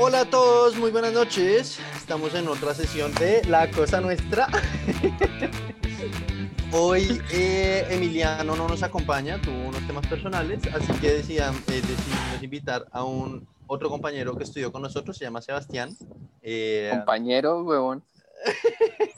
Hola a todos, muy buenas noches. Estamos en otra sesión de La Cosa Nuestra. Hoy eh, Emiliano no nos acompaña, tuvo unos temas personales, así que decían, eh, decidimos invitar a un otro compañero que estudió con nosotros, se llama Sebastián. Eh, compañero, huevón.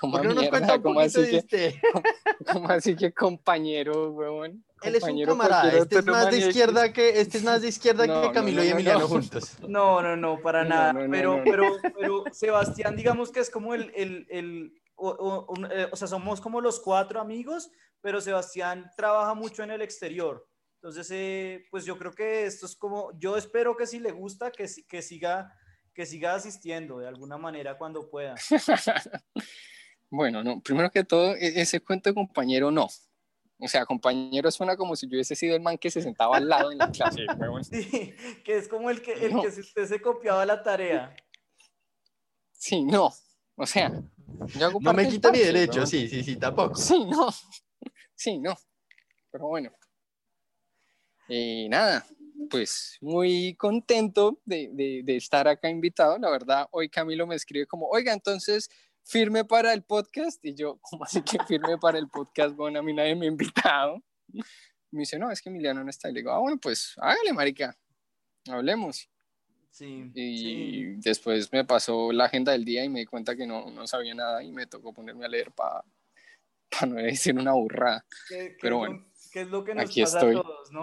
¿Cómo no nos cuenta un ¿Cómo así, que, este? ¿Cómo así que compañero, huevón? Él es un camarada, este es más de izquierda que, este es más de izquierda que Camilo y Emiliano juntos. No, no, no, para nada. pero, pero, pero Sebastián, digamos que es como el, el, el o, eh, o, sea, somos como los cuatro amigos, pero Sebastián trabaja mucho en el exterior. Entonces, eh, pues yo creo que esto es como, yo espero que si le gusta, que, que, siga, que siga asistiendo de alguna manera cuando pueda. bueno, no, primero que todo, e, ese cuento de compañero no. O sea, compañero suena como si yo hubiese sido el man que se sentaba al lado en la clase. sí, que es como el que, el que si usted se copiaba la tarea. Sí, no. O sea, no me quita mi derecho, sí, sí, sí, tampoco. Sí, no. Sí, no. Pero bueno. Y nada, pues muy contento de, de, de, estar acá invitado. La verdad, hoy Camilo me escribe como, oiga, entonces firme para el podcast. Y yo, ¿cómo así que firme para el podcast? Bueno, a mí nadie me ha invitado. Me dice, no, es que Emiliano no está. Y le digo, ah, bueno, pues hágale, marica, hablemos. Sí, y después me pasó la agenda del día y me di cuenta que no, no sabía nada y me tocó ponerme a leer para no decir una burrada. Pero bueno. ¿Qué es lo que nos pasa a todos, no?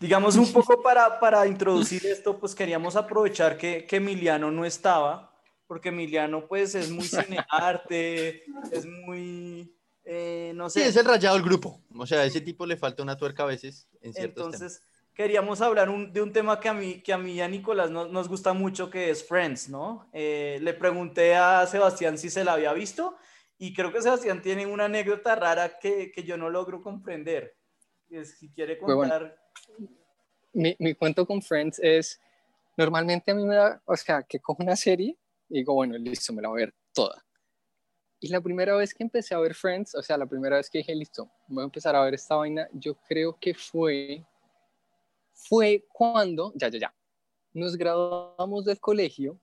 digamos un poco para, para introducir esto, pues queríamos aprovechar que, que Emiliano no estaba, porque Emiliano pues es muy cinearte, es muy, eh, no sé. Sí, es el rayado del grupo, o sea, a ese tipo le falta una tuerca a veces en ciertos Entonces, queríamos hablar de un tema que a mí, que a mí y a Nicolás nos gusta mucho, que es Friends, ¿no? Eh, le pregunté a Sebastián si se la había visto y creo que Sebastián tiene una anécdota rara que, que yo no logro comprender. Si quiere contar. mi, mi, cuento con Friends es, normalmente a mí me da, o sea, que cojo una serie y digo, bueno, listo, me la voy a ver toda. Y la primera vez que empecé a ver Friends, o sea, la primera vez que dije, listo, voy a empezar a ver esta vaina, yo creo que fue fue cuando, ya, ya, ya, nos graduamos del colegio,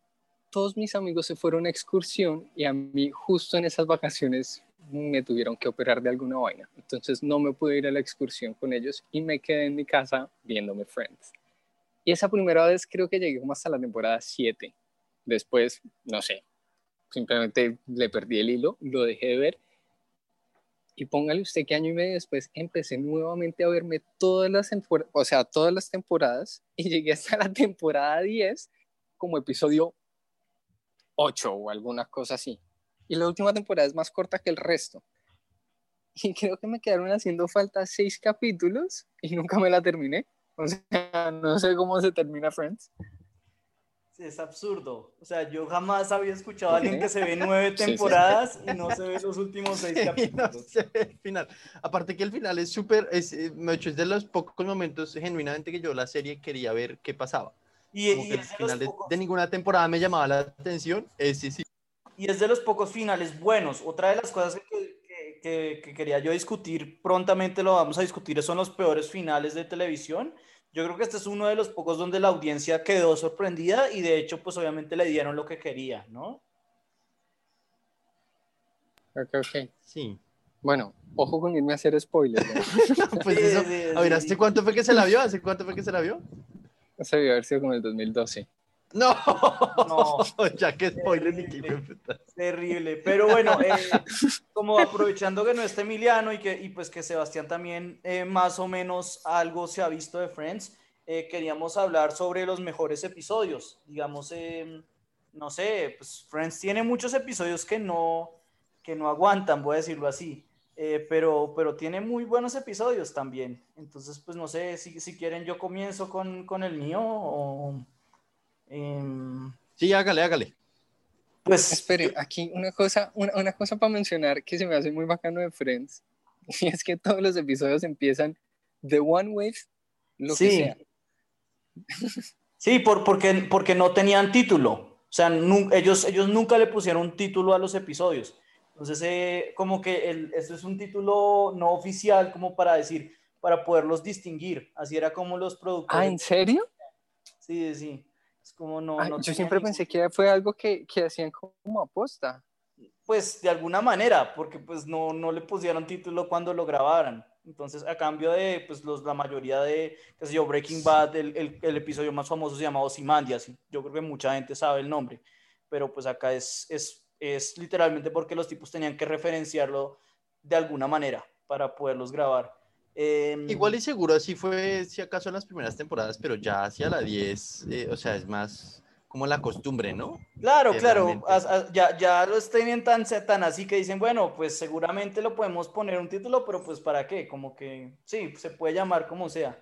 todos mis amigos se fueron a excursión y a mí justo en esas vacaciones me tuvieron que operar de alguna vaina. Entonces no me pude ir a la excursión con ellos y me quedé en mi casa viéndome Friends. Y esa primera vez creo que llegué como hasta la temporada 7. Después, no sé, simplemente le perdí el hilo, lo dejé de ver y póngale usted que año y medio después empecé nuevamente a verme todas las, o sea, todas las temporadas y llegué hasta la temporada 10 como episodio 8 o alguna cosa así. Y la última temporada es más corta que el resto. Y creo que me quedaron haciendo falta seis capítulos y nunca me la terminé. O sea, no sé cómo se termina Friends es absurdo. O sea, yo jamás había escuchado a alguien que se ve nueve temporadas y no se ve los últimos seis capítulos. el final. Aparte que el final es súper, es, eh, es de los pocos momentos genuinamente que yo la serie quería ver qué pasaba. Y, el final de, ninguna temporada me llamaba la atención. Ese sí. Y es de los pocos finales buenos. Otra de las cosas que, que, que quería yo discutir, prontamente lo vamos a discutir, son los peores finales de televisión yo creo que este es uno de los pocos donde la audiencia quedó sorprendida y de hecho, pues obviamente le dieron lo que quería, ¿no? Ok, ok. Sí. Bueno, ojo con irme a hacer spoilers. pues eso, a ver, ¿hace cuánto fue que se la vio? ¿Hace cuánto fue que se la vio? Se debió haber sido como el 2012. No, no, ya que spoiler ni Terrible, pero bueno, eh, como aprovechando que no está Emiliano y que y pues que Sebastián también eh, más o menos algo se ha visto de Friends, eh, queríamos hablar sobre los mejores episodios. Digamos, no sé, pues Friends tiene muchos episodios que no, que no aguantan, voy a decirlo así. pero, pero tiene muy buenos episodios también. Entonces, pues no sé, si, si quieren yo comienzo con, con el mío o... Em, sí, hágale, hágale. Pues. Espere, aquí una cosa, una, cosa para mencionar que se me hace muy bacano de Friends. Y es que todos los episodios empiezan The One Wave, lo que sea. Sí, por, porque, porque no tenían título. O sea, ellos, ellos nunca le pusieron un título a los episodios. Entonces, eh, como que el, esto es un título no oficial, como para decir, para poderlos distinguir. Así era como los productores. ¿Ah, en serio? Sí, sí. Es como no... no yo siempre pensé que fue algo que, que hacían como aposta. Pues de alguna manera, porque pues no, no le pusieron título cuando lo grabaran. Entonces, a cambio de, pues, los, la mayoría de, qué sé yo, Breaking Bad, el, el, el episodio más famoso se llama Ozymandias. Yo creo que mucha gente sabe el nombre, pero pues acá es, es, es literalmente porque los tipos tenían que referenciarlo de alguna manera para poderlos grabar. Em, Igual y seguro así fue, si acaso en las primeras temporadas, pero ya hacia la 10, eh, o sea, es más como la costumbre, ¿no? Claro, claro, ya, ya los tienen tan, tan así que dicen, bueno, pues seguramente lo podemos poner un título, pero pues para qué, como que sí, se puede llamar como sea.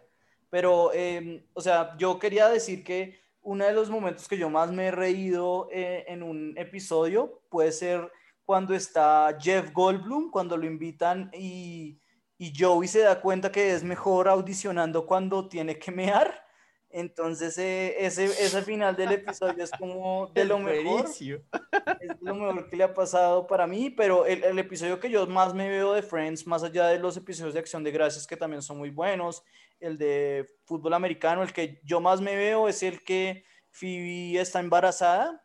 Pero, em, o sea, yo quería decir que uno de los momentos que yo más me he reído eh, en un episodio puede ser cuando está Jeff Goldblum, cuando lo invitan y, y Joey se da cuenta que es mejor audicionando cuando tiene que mear. Entonces, eh, ese, ese final del episodio es como de lo mejor. Es lo mejor que le ha pasado para mí, pero el, el, episodio que yo más me veo de Friends, más allá de los episodios de Acción de Gracias, que también son muy buenos, el de fútbol americano, el que yo más me veo es el que Phoebe está embarazada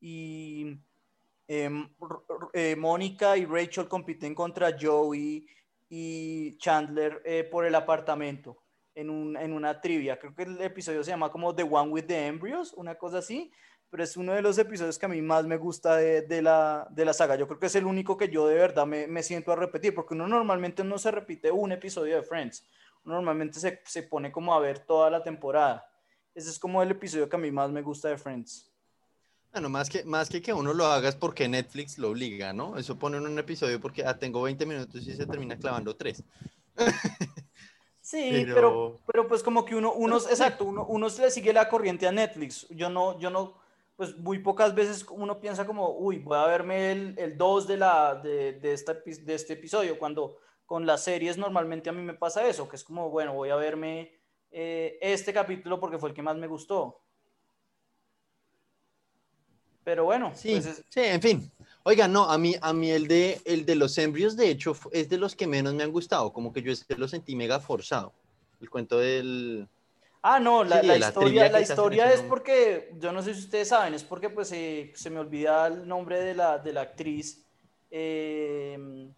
y Em, eh, Mónica y Rachel compiten contra Joey y Chandler eh, por el apartamento en, un, en una trivia. Creo que el episodio se llama como The One with the Embryos, una cosa así, pero es uno de los episodios que a mí más me gusta de, de, la, de la saga. Yo creo que es el único que yo de verdad me, me, siento a repetir, porque uno normalmente no se repite un episodio de Friends, normalmente se, se pone como a ver toda la temporada. Ese es como el episodio que a mí más me gusta de Friends. Bueno, más que, más que que uno lo haga es porque Netflix lo obliga, ¿no? Eso pone en un episodio porque ah, tengo 20 minutos y se termina clavando 3. Sí, pero... pero... pues como que uno, uno exacto, uno, uno le sigue la corriente a Netflix. Yo no, yo no, pues muy pocas veces uno piensa como, uy, voy a verme el, el 2 de, la, de, de, esta, de este episodio, cuando con las series normalmente a mí me pasa eso, que es como, bueno, voy a verme eh, este capítulo porque fue el que más me gustó. Pero bueno, sí, pues sí, en fin. Oiga, no, a mí, a mí el de, el de los embrios, de hecho, es de los que menos me han gustado, como que yo lo sentí mega forzado. El cuento del... Ah, no, la, la, historia, la historia es porque, yo no sé si ustedes saben, es porque pues se me olvida el nombre de la, de la actriz, em,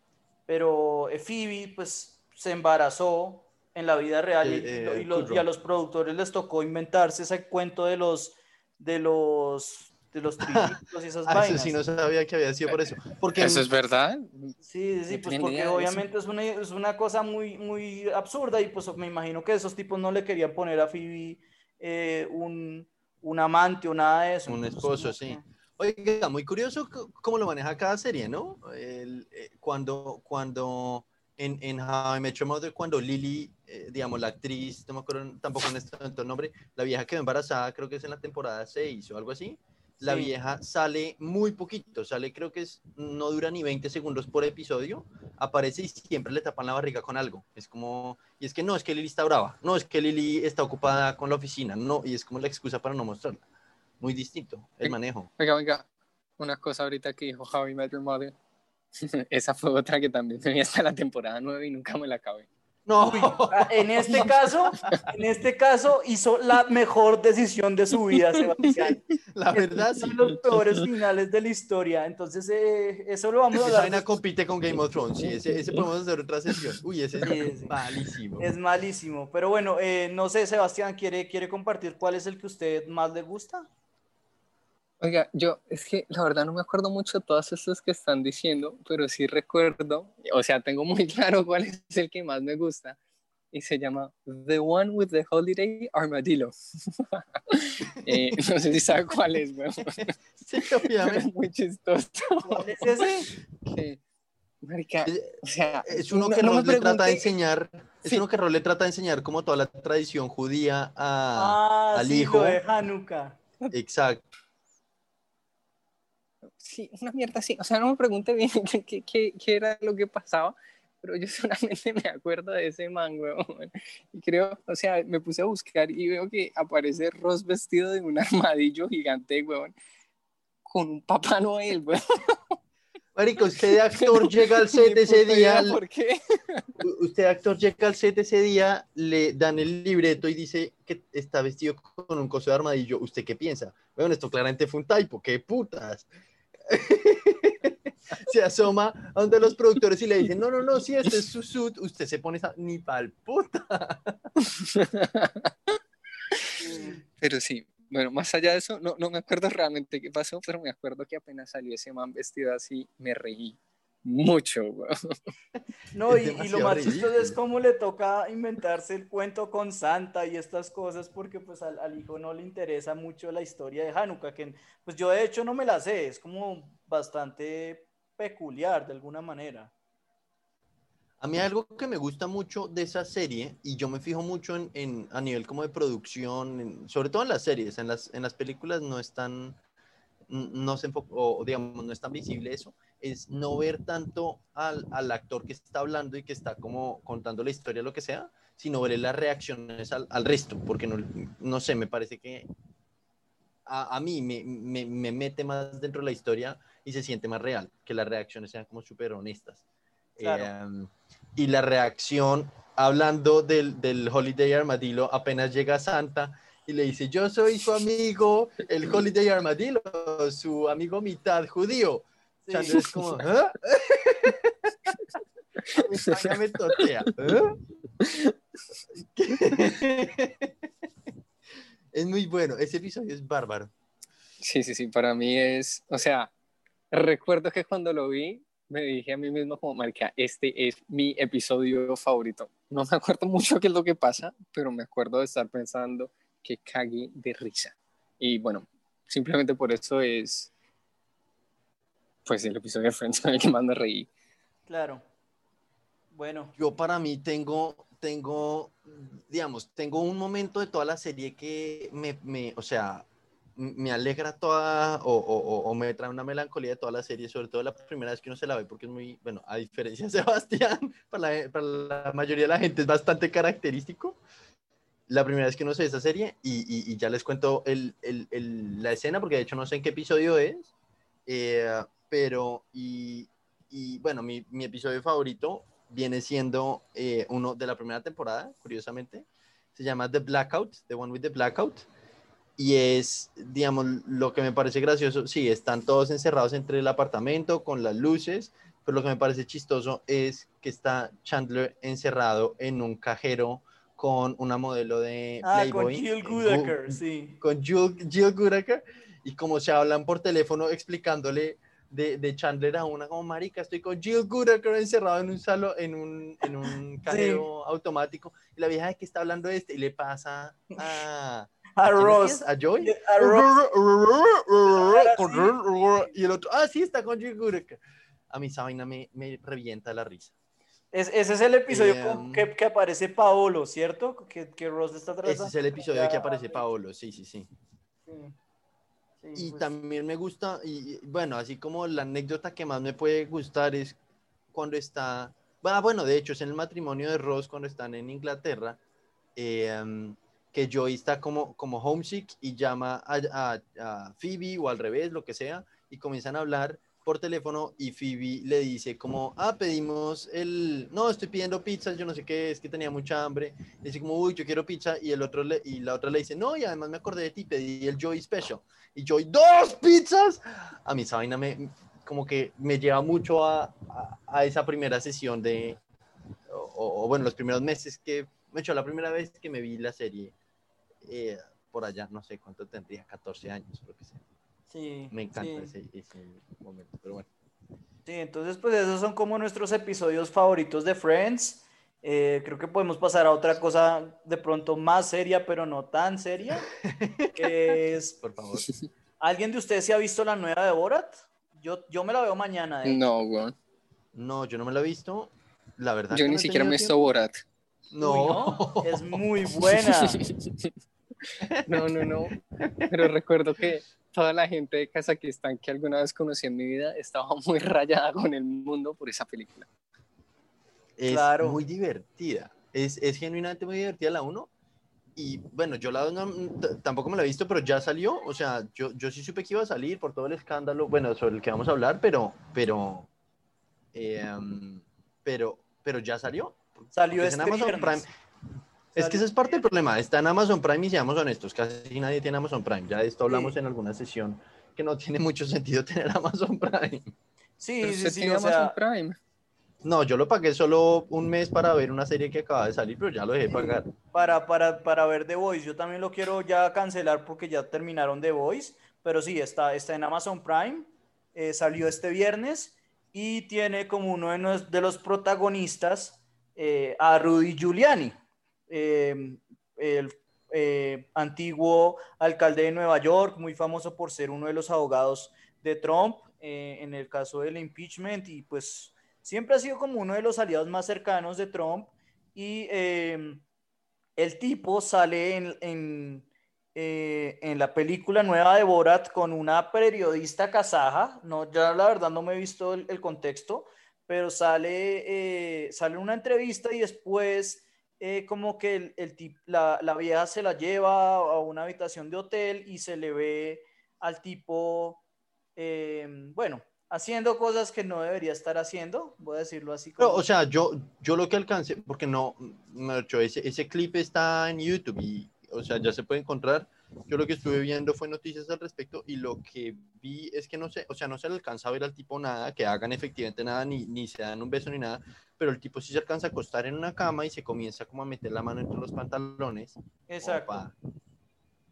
pero Phoebe pues se embarazó en la vida real y, eh, y, a los productores les tocó inventarse ese cuento de los, de los de los trillitos y esas ah, vainas. sí no sabía que había sido por eso. Porque... ¿Eso es verdad? Sí, sí, pues porque obviamente es una, es una cosa muy, muy absurda y pues me imagino que esos tipos no le querían poner a Phoebe eh, un, un, amante o nada de eso. Un esposo, sí. Oiga, muy curioso cómo lo maneja cada serie, ¿no? El, eh, cuando, cuando en, en How I Met Your Mother, cuando Lily, eh, digamos, la actriz, no me acuerdo tampoco en este momento el nombre, la vieja quedó embarazada, creo que es en la temporada 6 o algo así la vieja sale muy poquito, sale creo que es, no dura ni 20 segundos por episodio, aparece y siempre le tapan la barriga con algo. Es como, y es que no, es que Lili está brava, no, es que Lili está ocupada con la oficina, no, y es como la excusa para no mostrarla. Muy distinto el manejo. Venga, venga, una cosa ahorita que dijo Javi Met Mother. Esa fue otra que también tenía hasta la temporada 9 y nunca me la acabé. No, en este caso, en este caso hizo la mejor decisión de su vida, Sebastián. La verdad, son los peores finales de la historia. Entonces, eh, eso lo vamos a hablar. Esa compite con Game of Thrones, sí, ese, podemos hacer otra sesión. Uy, ese es malísimo. Es malísimo. Pero bueno, eh, no sé, Sebastián, ¿quiere, ¿quiere compartir cuál es el que a usted más le gusta? Oiga, yo es que la verdad no me acuerdo mucho de todas estas que están diciendo, pero sí recuerdo, o sea, tengo muy claro cuál es el que más me gusta y se llama The One with the Holiday Armadillo. eh, no sé si sabe cuál es, weón. Sí, obviamente. muy chistoso. ¿Cuál es ese? Que, marica, o sea, es uno que no, le trata de enseñar, es uno que Rol le trata de enseñar como toda la tradición judía a, ah, al sí, hijo. Lo de Hanukkah. Exacto sí, una mierda así. O sea, no me pregunte bien qué, qué, qué, era lo que pasaba, pero yo solamente me acuerdo de ese man, weón. Y creo, o sea, me puse a buscar y veo que aparece Ross vestido de un armadillo gigante, weón, con un Papá Noel, weón. Marico, usted de actor llega al set ese día. ¿Por qué? Usted de actor llega al set ese día, le dan el libreto y dice que está vestido con un coso de armadillo. ¿Usted qué piensa? Bueno, esto claramente fue un typo, qué putas. se asoma donde los productores y le dicen, no, no, no, si este es su suit, usted se pone esa, ni pa'l puta. Pero sí, bueno, más allá de eso, no, no me acuerdo realmente qué pasó, pero me acuerdo que apenas salió ese man vestido así, me reí mucho. No, y, lo más chistoso es cómo le toca inventarse el cuento con Santa y estas cosas, porque pues al, al, hijo no le interesa mucho la historia de Hanukkah, que pues yo de hecho no me la sé, es como bastante peculiar de alguna manera. A mí algo que me gusta mucho de esa serie, y yo me fijo mucho en, en a nivel como de producción, sobre todo en las series, en las, en las películas no es tan, no se o digamos, no es tan visible eso, es no ver tanto al, al, actor que está hablando y que está como contando la historia, lo que sea, sino ver las reacciones al, al resto, porque no, no sé, me parece que a, a mí me, me, me, mete más dentro de la historia y se siente más real, que las reacciones sean como súper honestas. Em, y la reacción, hablando del, del Holiday Armadillo, apenas llega Santa y le dice, yo soy su amigo, el Holiday Armadillo, su amigo mitad judío. Sí. es como, ¿Ah? me totea. ¿eh? es muy bueno, ese episodio es bárbaro. Sí, sí, sí, para mí es, o sea, recuerdo que cuando lo vi, me dije a mí mismo como, marica, este es mi episodio favorito. No me acuerdo mucho qué es lo que pasa, pero me acuerdo de estar pensando que cague de risa. Y bueno, simplemente por eso es, pues el episodio de Friends con el que más me reí. Claro. Bueno. Yo para mí tengo, tengo, digamos, tengo un momento de toda la serie que me, me o sea, me alegra toda o, o, o, me trae una melancolía de toda la serie, sobre todo la primera vez que uno se la ve, porque es muy, bueno, a diferencia de Sebastián, para la, para la mayoría de la gente es bastante característico. La primera vez que uno se ve esa serie, y, y, ya les cuento el, el, la escena, porque de hecho no sé en qué episodio es, eh, pero, y, y, bueno, mi, mi, episodio favorito viene siendo eh, uno de la primera temporada, curiosamente, se llama The Blackout, The One with the Blackout y es, digamos, lo que me parece gracioso, sí, están todos encerrados entre el apartamento con las luces, pero lo que me parece chistoso es que está Chandler encerrado en un cajero con una modelo de ah, Playboy. con Jill Goodacre, sí. Con Jill, Jill Goodacre, y como se hablan por teléfono explicándole de, de, Chandler a una como marica, estoy con Jill Goodacre encerrado en un salo, en un, en un cajero automático, y la vieja de que está hablando de este, y le pasa a a Ross. ¿A Joy? A Ross. Y el otro, ah, sí, está con Joy A mí esa vaina me, me revienta la risa. Es, ese es el episodio eh, que, que, aparece Paolo, ¿cierto? Que, que Ross está atrás. Ese es el episodio que aparece Paolo, sí, sí, sí. sí. Y pues. también me gusta, y bueno, así como la anécdota que más me puede gustar es cuando está, bueno, bueno de hecho es en el matrimonio de Ross cuando están en Inglaterra, eh, que Joey está como, como homesick y llama a, a, Phoebe o al revés, lo que sea, y comienzan a hablar por teléfono y Phoebe le dice como, ah, pedimos el, no, estoy pidiendo pizza, yo no sé qué, es que tenía mucha hambre, le dice como, uy, yo quiero pizza, y el otro le, y la otra le dice, no, y además me acordé de ti, pedí el Joey Special, y Joey, ¡dos pizzas! A mí esa vaina me, como que me lleva mucho a, a, esa primera sesión de, o, o, bueno, los primeros meses que, me hecho, la primera vez que me vi la serie, eh, por allá, no sé cuánto tendría, 14 años, creo que sea. Sí. Me encanta Ese, ese, momento, pero bueno. Sí, entonces pues esos son como nuestros episodios favoritos de Friends. Eh, creo que podemos pasar a otra cosa de pronto más seria, pero no tan seria, que es... Por favor. ¿Alguien de ustedes se ha visto la nueva de Borat? Yo, yo me la veo mañana. No, güey. No, yo no me la he visto. La verdad. Yo ni siquiera me he visto Borat. No. no. Es muy buena. No, no, no. Pero recuerdo que toda la gente de Kazajistán que alguna vez conocí en mi vida estaba muy rayada con el mundo por esa película. Es muy divertida. Es, es, genuinamente muy divertida la 1. y bueno, yo la tampoco me la he visto, pero ya salió. O sea, yo, yo sí supe que iba a salir por todo el escándalo, bueno, sobre el que vamos a hablar, pero, pero, em, pero, pero ya salió. Salió este Amazon Prime. Es que ese es parte del problema. Está en Amazon Prime y seamos honestos, casi nadie tiene Amazon Prime. Ya de esto hablamos en alguna sesión que no tiene mucho sentido tener Amazon Prime. Sí, sí, sí. O Amazon Prime. No, yo lo pagué solo un mes para ver una serie que acaba de salir, pero ya lo dejé pagar. Para, para, para ver The Voice, yo también lo quiero ya cancelar porque ya terminaron The Voice, pero sí, está, está en Amazon Prime, eh, salió este viernes y tiene como uno de los, protagonistas eh, a Rudy Giuliani, eh, el antiguo alcalde de Nueva York, muy famoso por ser uno de los abogados de Trump en el caso del impeachment y pues siempre ha sido como uno de los aliados más cercanos de Trump y em, el tipo sale en, en, eh, la película nueva de Borat con una periodista kazaja, no, ya la verdad no me he visto el, contexto, pero sale, eh, sale una entrevista y después eh, como que el, el la, la vieja se la lleva a una habitación de hotel y se le ve al tipo, em, bueno, haciendo cosas que no debería estar haciendo, voy a decirlo así. Como... o sea, yo, yo lo que alcancé, porque no, ese, ese clip está en YouTube y, o sea, ya se puede encontrar. Yo lo que estuve viendo fue noticias al respecto y lo que vi es que no sé, o sea, no se le alcanza a ver al tipo nada, que hagan efectivamente nada, ni, ni se dan un beso ni nada, pero el tipo sí se alcanza a acostar en una cama y se comienza como a meter la mano entre los pantalones. Exacto.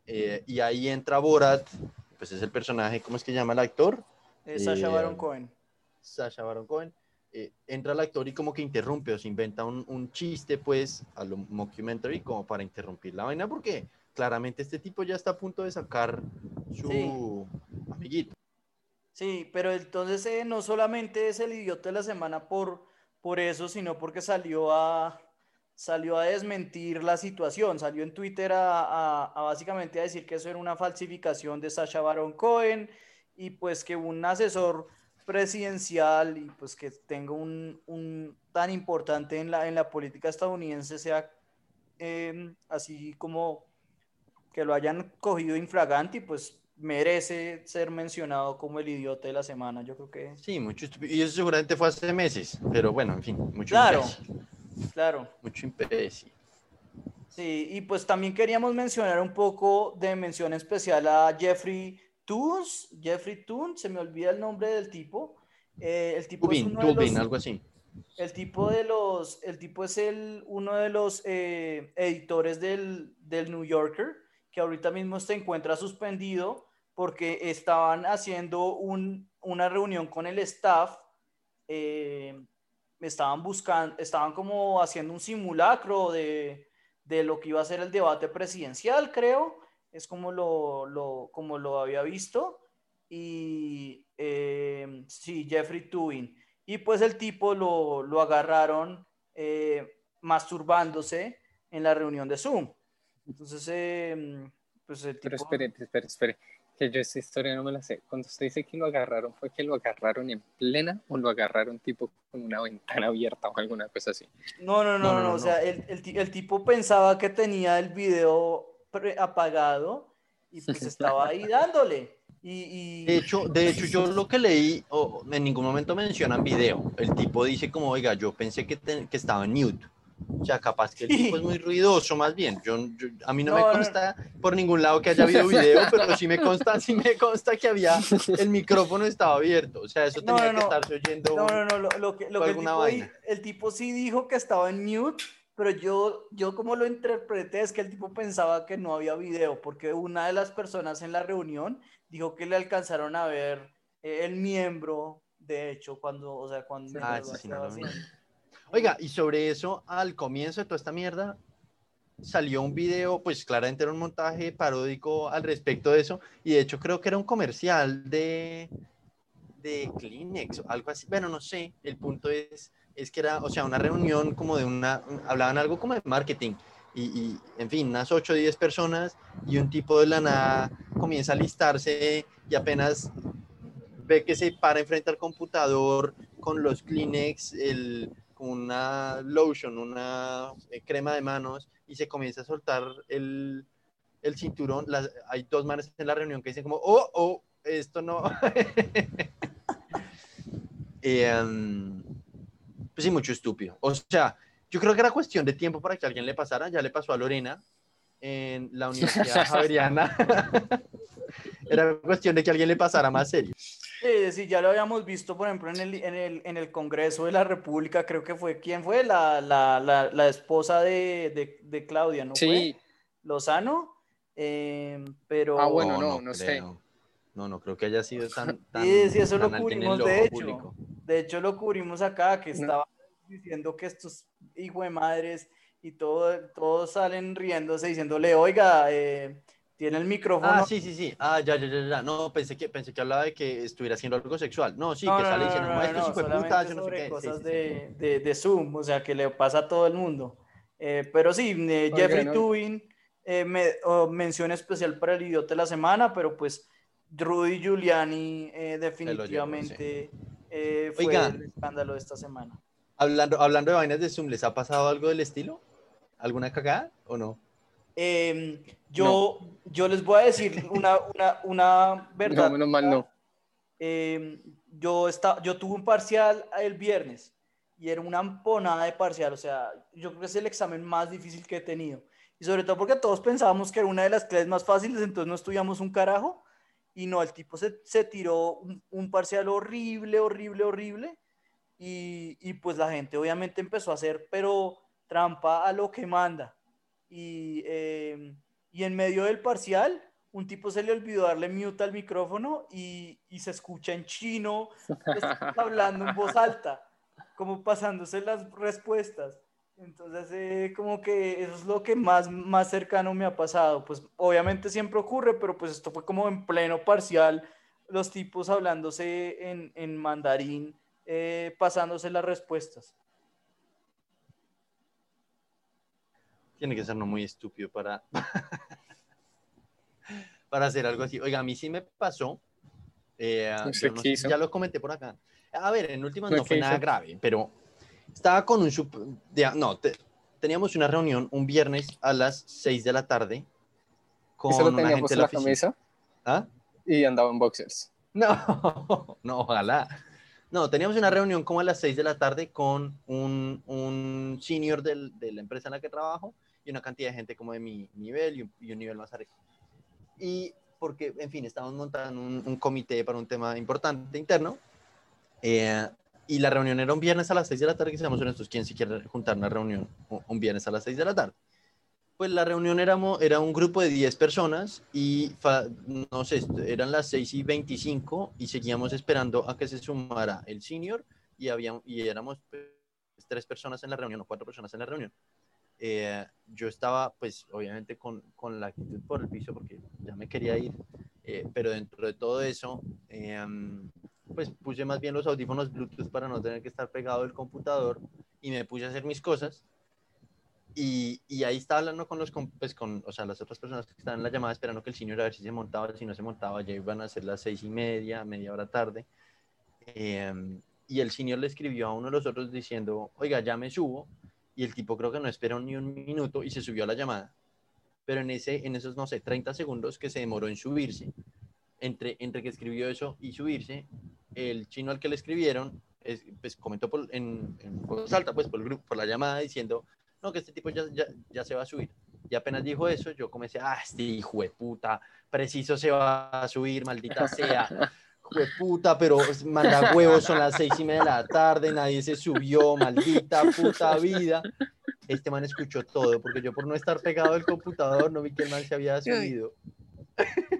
Eh, y ahí entra Borat, pues es el personaje, ¿cómo es que llama el actor? Eh, Sasha Baron Cohen. Sasha Baron Cohen. Eh, entra el actor y como que interrumpe o se inventa un, un, chiste pues a lo mockumentary como para interrumpir la vaina porque claramente este tipo ya está a punto de sacar su amiguito. Sí, pero entonces eh, no solamente es el idiota de la semana por, por eso, sino porque salió a, salió a desmentir la situación, salió en Twitter a, a, a básicamente a decir que eso era una falsificación de Sasha Baron Cohen, y pues que un asesor presidencial y pues que tenga un, un tan importante en la, en la política estadounidense sea em, así como que lo hayan cogido infragante y pues merece ser mencionado como el idiota de la semana, yo creo que... Sí, mucho y eso seguramente fue hace meses, pero bueno, en fin, mucho Claro, claro. Mucho imbécil. Sí, y pues también queríamos mencionar un poco de mención especial a Jeffrey Toons, Jeffrey Toons, se me olvida el nombre del tipo. Eh, el tipo es uno de los, algo así. El tipo de los, el tipo es el, uno de los eh, editores del, del, New Yorker, que ahorita mismo se encuentra suspendido porque estaban haciendo un, una reunión con el staff, eh, estaban buscando, estaban como haciendo un simulacro de, de lo que iba a ser el debate presidencial, creo, es como lo, lo, como lo había visto. Y eh, sí, Jeffrey Tubin. Y pues el tipo lo, lo agarraron eh, masturbándose en la reunión de Zoom. Entonces, eh, pues el tipo... Pero espere, espere, espere, que yo esta historia no me la sé. Cuando usted dice que lo agarraron, ¿fue que lo agarraron en plena o lo agarraron tipo con una ventana abierta o alguna cosa así? No, no, no, no, no, o sea, el, el, el tipo pensaba que tenía el video apagado y pues estaba ahí dándole. Y, De, hecho, de hecho, yo lo que leí, en ningún momento mencionan video. El tipo dice como, oiga, yo pensé que, que estaba en mute. O sea, capaz que el tipo es muy ruidoso, más bien. Yo, a mí no, me consta por ningún lado que haya habido video, pero sí me consta, sí me consta que había, el micrófono estaba abierto. O sea, eso tenía que estarse oyendo. No, no, no, lo, que, lo que el, tipo, el tipo sí dijo que estaba en mute, pero yo, yo como lo interpreté es que el tipo pensaba que no había video, porque una de las personas en la reunión dijo que le alcanzaron a ver eh, el miembro, de hecho, cuando, o sea, cuando... Ah, Oiga, y sobre eso, al comienzo de toda esta mierda, salió un video, pues claramente era un montaje paródico al respecto de eso, y de hecho creo que era un comercial de, de Kleenex o algo así, bueno, no sé, el punto es es que era, o sea, una reunión como de una, hablaban algo como de marketing y, en fin, unas 8 o 10 personas y un tipo de la nada comienza a listarse y apenas ve que se para enfrente al computador con los Kleenex, el, una lotion, una eh, crema de manos y se comienza a soltar el, el cinturón. hay dos manes en la reunión que dicen como, oh, oh, esto no. Em, pues sí, mucho estúpido. O sea, yo creo que era cuestión de tiempo para que a alguien le pasara. Ya le pasó a Lorena en la Universidad Javeriana. era cuestión de que a alguien le pasara más serio. Sí, sí, ya lo habíamos visto, por ejemplo, en el, en el, en el Congreso de la República, creo que fue, ¿quién fue? La, la, la, la esposa de, de, de, Claudia, ¿no sí. fue? Lozano, eh, pero... Ah, bueno, no, no, sé. No, no creo que haya sido tan... tan sí, sí, eso lo cubrimos, de hecho. De hecho, lo cubrimos acá, que estaba diciendo que estos hijos de madres y todo, todos salen riéndose, diciéndole, oiga, eh, tiene el micrófono. Ah, sí, sí, sí. Ah, ya, ya, ya, ya. No, pensé que, pensé que hablaba de que estuviera haciendo algo sexual. No, sí, que sale diciendo, no, esto fue puta, yo no sé qué. cosas de, de, de, Zoom, o sea, que le pasa a todo el mundo. Eh, pero sí, eh, Jeffrey Tubin, eh, me, mención especial para el idiota de la semana, pero pues Rudy Giuliani definitivamente fue el escándalo de esta semana. Hablando, hablando de vainas de Zoom, ¿les ha pasado algo del estilo? ¿Alguna cagada o no? Em, yo, yo les voy a decir una, una, una verdad. No, menos mal no. Em, yo, está, yo tuve un parcial el viernes y era una amponada de parcial, o sea, yo creo que es el examen más difícil que he tenido. Y sobre todo porque todos pensábamos que era una de las clases más fáciles, entonces no estudiamos un carajo. Y no, el tipo se, se tiró un, un, parcial horrible, horrible, horrible. Y, y pues la gente obviamente empezó a hacer, pero trampa a lo que manda y, em, y en medio del parcial un tipo se le olvidó darle mute al micrófono y, y se escucha en chino hablando en voz alta, como pasándose las respuestas. Entonces, eh, como que eso es lo que más, más cercano me ha pasado. Pues obviamente siempre ocurre, pero pues esto fue como en pleno parcial, los tipos hablándose en, en mandarín, eh, pasándose las respuestas. Tiene que ser no muy estúpido para, para hacer algo así. Oiga, a mí sí me pasó. Eh, ya lo comenté por acá. A ver, en últimas no, fue nada grave, pero estaba con un... no, teníamos una reunión un viernes a las 6 de la tarde con ¿Y una gente de la, camisa? ¿Ah? Y andaba en boxers. No, no, ojalá. No, teníamos una reunión como a las 6 de la tarde con un, un senior del, de la empresa en la que trabajo y una cantidad de gente como de mi nivel y un, nivel más arriba. Y porque, en fin, estábamos montando un, comité para un tema importante interno. Eh, y la reunión era un viernes a las 6 de la tarde, que seamos honestos, ¿quién se quiere juntar una reunión un viernes a las 6 de la tarde? Pues la reunión era, era un grupo de 10 personas y, no sé, eran las 6 y 25 y seguíamos esperando a que se sumara el senior y, había, y éramos pues, tres personas en la reunión o cuatro personas en la reunión. Eh, yo estaba, pues, obviamente con, con, la actitud por el piso porque ya me quería ir, eh, pero dentro de todo eso, eh, pues puse más bien los audífonos Bluetooth para no tener que estar pegado del computador y me puse a hacer mis cosas. Y, y ahí estaba hablando con los, pues, con, o sea, las otras personas que estaban en la llamada esperando que el señor a ver si se montaba, si no se montaba, ya iban a ser las seis y media, media hora tarde. y el señor le escribió a uno de los otros diciendo, oiga, ya me subo, y el tipo creo que no esperó ni un minuto y se subió a la llamada. Pero en, ese, en esos, no sé, 30 segundos que se demoró en subirse, entre, entre que escribió eso y subirse, el chino al que le escribieron, pues comentó por, en, en voz alta, pues por, el grupo, por la llamada diciendo, no, que este tipo ya, ya, ya se va a subir. Y apenas dijo eso, yo comencé, ah, este hijo de puta, preciso se va a subir, maldita sea. puta, pero manda huevos, son las seis y media de la tarde, nadie se subió, maldita puta vida. Este man escuchó todo, porque yo por no estar pegado al computador no vi que el man se había subido.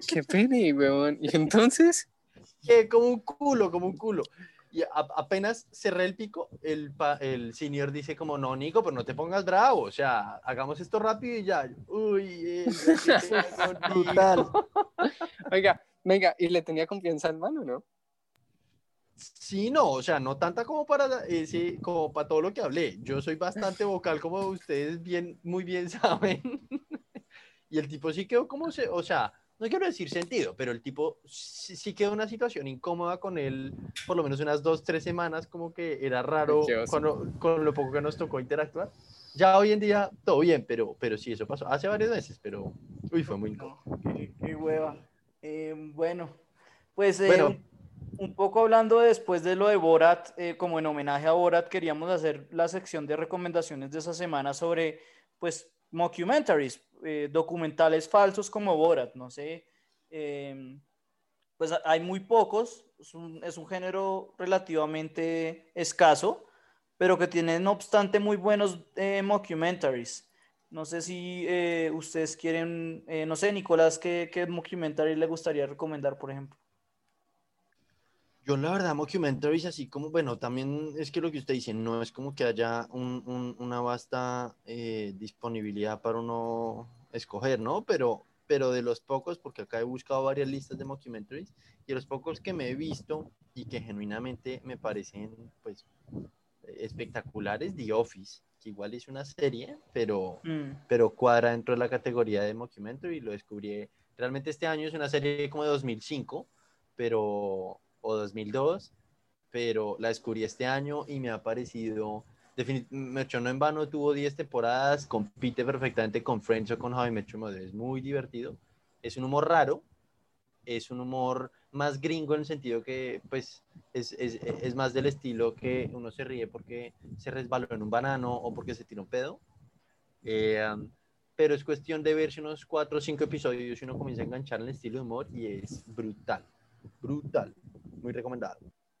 Qué pena, weón. ¿Y entonces? Que como un culo, como un culo. Y apenas cerré el pico, el, el senior dice como, no, Nico, pero no te pongas bravo, o sea, hagamos esto rápido y ya. Uy, brutal. Oiga, Venga, ¿y le tenía confianza al mano, no? Sí, no, o sea, no tanta como para ese, como para todo lo que hablé. Yo soy bastante vocal, como ustedes bien, muy bien saben. y el tipo sí quedó como se, o sea, no quiero decir sentido, pero el tipo sí, sí quedó una situación incómoda con él, por lo menos unas dos, tres semanas, como que era raro con lo poco que nos tocó interactuar. Ya hoy en día todo bien, pero, pero sí, eso pasó hace varios meses, pero uy, fue muy incómodo. Qué, hueva. Eh, bueno, pues eh, bueno. Un, poco hablando después de lo de Borat, eh, como en homenaje a Borat, queríamos hacer la sección de recomendaciones de esa semana sobre, pues, mockumentaries, documentales falsos como Borat, no sé. Em, pues hay muy pocos, es un, es un género relativamente escaso pero que tienen, no obstante, muy buenos eh, mockumentaries. No sé si eh, ustedes quieren, eh, no sé, Nicolás, ¿qué, ¿qué, mockumentary le gustaría recomendar, por ejemplo? Yo la verdad, mockumentaries así como, bueno, también es que lo que usted dice, no es como que haya un, un, una vasta disponibilidad para uno escoger, ¿no? Pero, pero de los pocos, porque acá he buscado varias listas de mockumentaries, y de los pocos que me he visto y que genuinamente me parecen, pues, espectaculares, The Office, que igual es una serie, pero, mm. pero cuadra dentro de la categoría de mockumentary y lo descubrí. Realmente este año es una serie como de 2005, pero, o 2002, pero la descubrí este año y me ha parecido, definitivamente, no en vano, tuvo 10 temporadas, compite perfectamente con Friends o con How I Met Your Mother, es muy divertido, es un humor raro, es un humor más gringo en el sentido que pues es, es, es, más del estilo que uno se ríe porque se resbaló en un banano o porque se tiró un pedo. Eh, pero es cuestión de verse unos cuatro o cinco episodios y uno comienza a enganchar en el estilo de humor y es brutal, brutal, muy recomendado.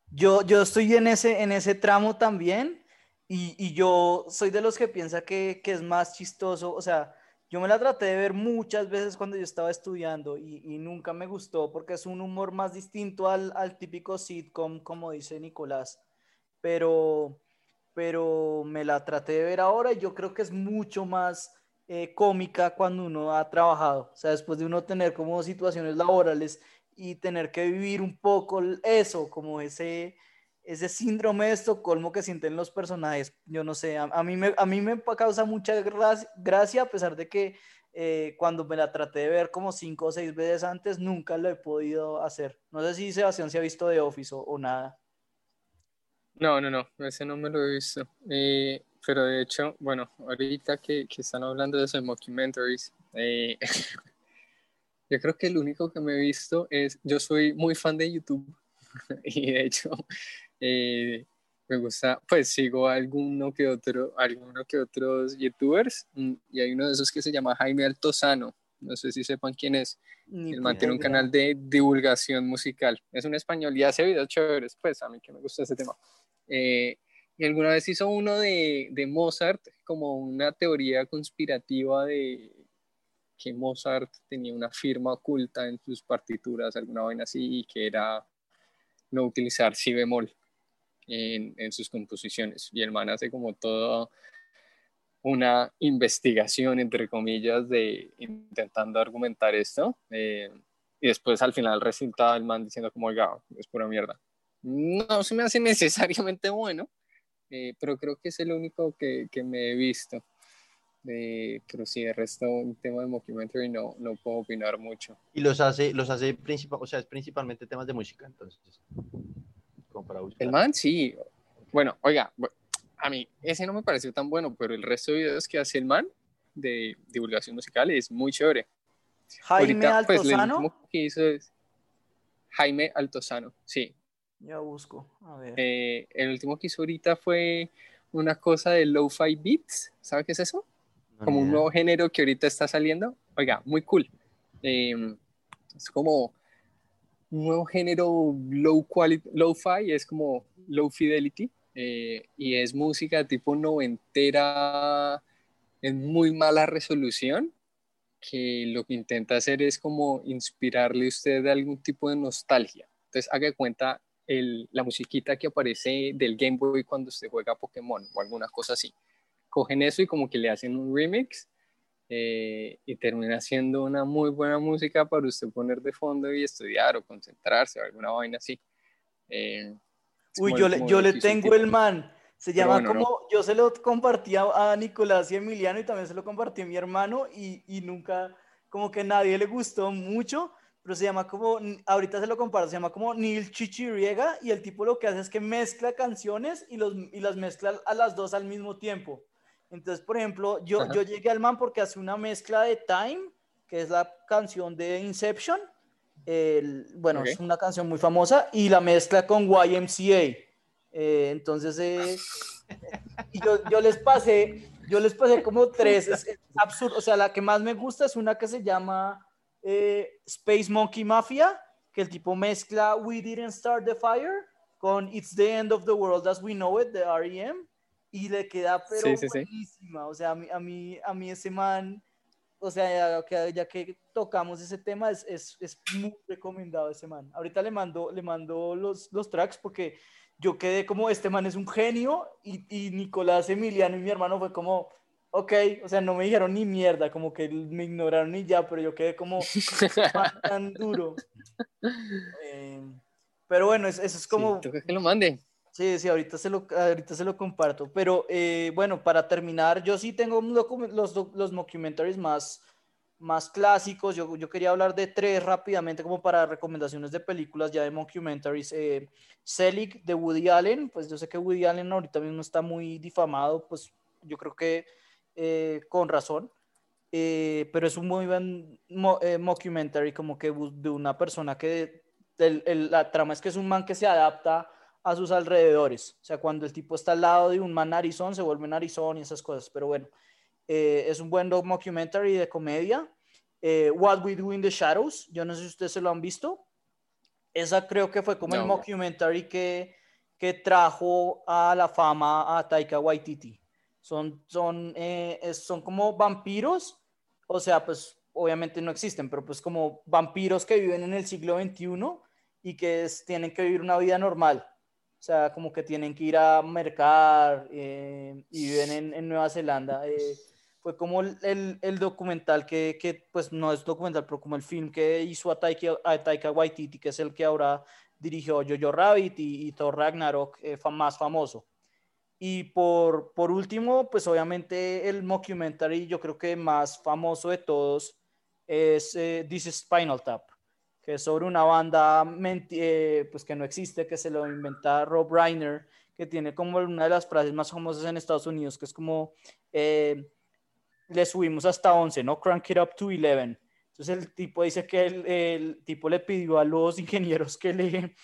Yo, yo estoy en ese, en ese tramo también y, y yo soy de los que piensa que, que es más chistoso, o sea, yo me la traté de ver muchas veces cuando yo estaba estudiando y, nunca me gustó porque es un humor más distinto al, típico sitcom, como dice Nicolás. Pero, pero me la traté de ver ahora y yo creo que es mucho más eh, cómica cuando uno ha trabajado. O sea, después de uno tener como situaciones laborales y tener que vivir un poco eso, como ese, ese síndrome de Estocolmo que sienten los personajes. Yo no sé, a, mí, me, a mí me causa mucha gracia, a pesar de que eh, cuando me la traté de ver como cinco o seis veces antes, nunca lo he podido hacer. No sé si Sebastián se ha visto de Office o, nada. No, no, no, ese no me lo he visto. Eh, pero de hecho, bueno, ahorita que, que están hablando de esos mockumentaries, eh, yo creo que el único que me he visto es, yo soy muy fan de YouTube y de hecho eh, me gusta, pues sigo a alguno que otro, alguno que otros youtubers mm, y hay uno de esos que se llama Jaime Altozano. No sé si sepan quién es. Él mantiene un canal de divulgación musical. Es un español y hace videos chéveres, pues a mí que me gusta ese tema. Eh, y alguna vez hizo uno de, de, Mozart, como una teoría conspirativa de que Mozart tenía una firma oculta en sus partituras, alguna vaina así, y que era no utilizar si bemol en, sus composiciones. Y el man hace como toda una investigación, entre comillas, de intentando argumentar esto. Eh, y después al final resulta el man diciendo como, oiga, es pura mierda. No se me hace necesariamente bueno, eh, pero creo que es el único que, que me he visto. Eh, pero sí, el resto, un tema de mockumentary no, no puedo opinar mucho. Y los hace, los hace principal, o sea, es principalmente temas de música, entonces. El man, sí. Bueno, oiga, a mí ese no me pareció tan bueno, pero el resto de videos que hace el man de divulgación musical es muy chévere. Jaime pues, Altozano. que hizo es Jaime Altozano, sí. Ya busco, a ver. Eh, el último que hizo ahorita fue una cosa de lo-fi beats, ¿sabe qué es eso? Como un nuevo género que ahorita está saliendo. Oiga, muy cool. Em, es como un nuevo género low quality, low-fi, es como low fidelity, eh, y es música tipo noventera en muy mala resolución, que lo que intenta hacer es como inspirarle a usted de algún tipo de nostalgia. Entonces, haga cuenta el, la musiquita que aparece del Game Boy cuando usted juega Pokémon o alguna cosa así. Cogen eso y como que le hacen un remix eh, y termina siendo una muy buena música para usted poner de fondo y estudiar o concentrarse o alguna vaina así. Eh, Uy, yo, le, yo le tengo el man. Se llama como, yo se lo compartí a, Nicolás y Emiliano y también se lo compartí a mi hermano y, y nunca, como que nadie le gustó mucho, pero se llama como, ahorita se lo comparto, se llama como Neil Chichiriega y el tipo lo que hace es que mezcla canciones y, los, y las mezcla a las dos al mismo tiempo. Entonces, por ejemplo, yo, yo llegué al man porque hace una mezcla de Time, que es la canción de Inception, el, bueno, es una canción muy famosa, y la mezcla con YMCA. Eh, entonces, eh, yo, yo, les pasé, yo les pasé como tres, es, absurdo, o sea, la que más me gusta es una que se llama eh, Space Monkey Mafia, que el tipo mezcla We Didn't Start the Fire con It's the End of the World as We Know It de REM, y le queda pero buenísima, o sea, a mí, a mí, a mí ese man o sea, ya, ya, que tocamos ese tema, es, es, es, muy recomendado ese man. Ahorita le mando, le mando los, los tracks porque yo quedé como, este man es un genio y, y, Nicolás Emiliano y mi hermano fue como, ok, o sea, no me dijeron ni mierda, como que me ignoraron y ya, pero yo quedé como tan duro. Eh, pero bueno, eso, es como... Sí, que lo mande. Sí, sí, ahorita se lo, ahorita se lo comparto. Pero eh, bueno, para terminar, yo sí tengo los, los mockumentaries más, más clásicos. Yo, yo, quería hablar de tres rápidamente como para recomendaciones de películas ya de mockumentaries. Eh, Selig de Woody Allen, pues yo sé que Woody Allen ahorita mismo está muy difamado, pues yo creo que eh, con razón. Eh, pero es un muy buen mockumentary como que de una persona que la trama es que es un man que se adapta a sus alrededores. O sea, cuando el tipo está al lado de un man narizón, se vuelve narizón y esas cosas. Pero bueno, eh, es un buen documentary de comedia. Eh, What We Do in the Shadows, yo no sé si ustedes se lo han visto. Esa creo que fue como el mockumentary que, que trajo a la fama a Taika Waititi. Son, son, eh, son como vampiros, o sea, pues obviamente no existen, pero pues como vampiros que viven en el siglo XXI y que tienen que vivir una vida normal. O sea, como que tienen que ir a mercar eh, y viven en, Nueva Zelanda. Eh, fue como el, el, documental que, que, pues no es documental, pero como el film que hizo a Taika, a Taika Waititi, que es el que ahora dirigió Jojo Rabbit y, y Thor Ragnarok, eh, más famoso. Y por, por último, pues obviamente el mockumentary, yo creo que más famoso de todos es This is Spinal Tap que es sobre una banda eh, pues que no existe, que se lo inventa Rob Reiner, que tiene como una de las frases más famosas en Estados Unidos, que es como, eh, le subimos hasta 11, ¿no? Crank it up to 11. Entonces el tipo dice que el, tipo le pidió a los ingenieros que le,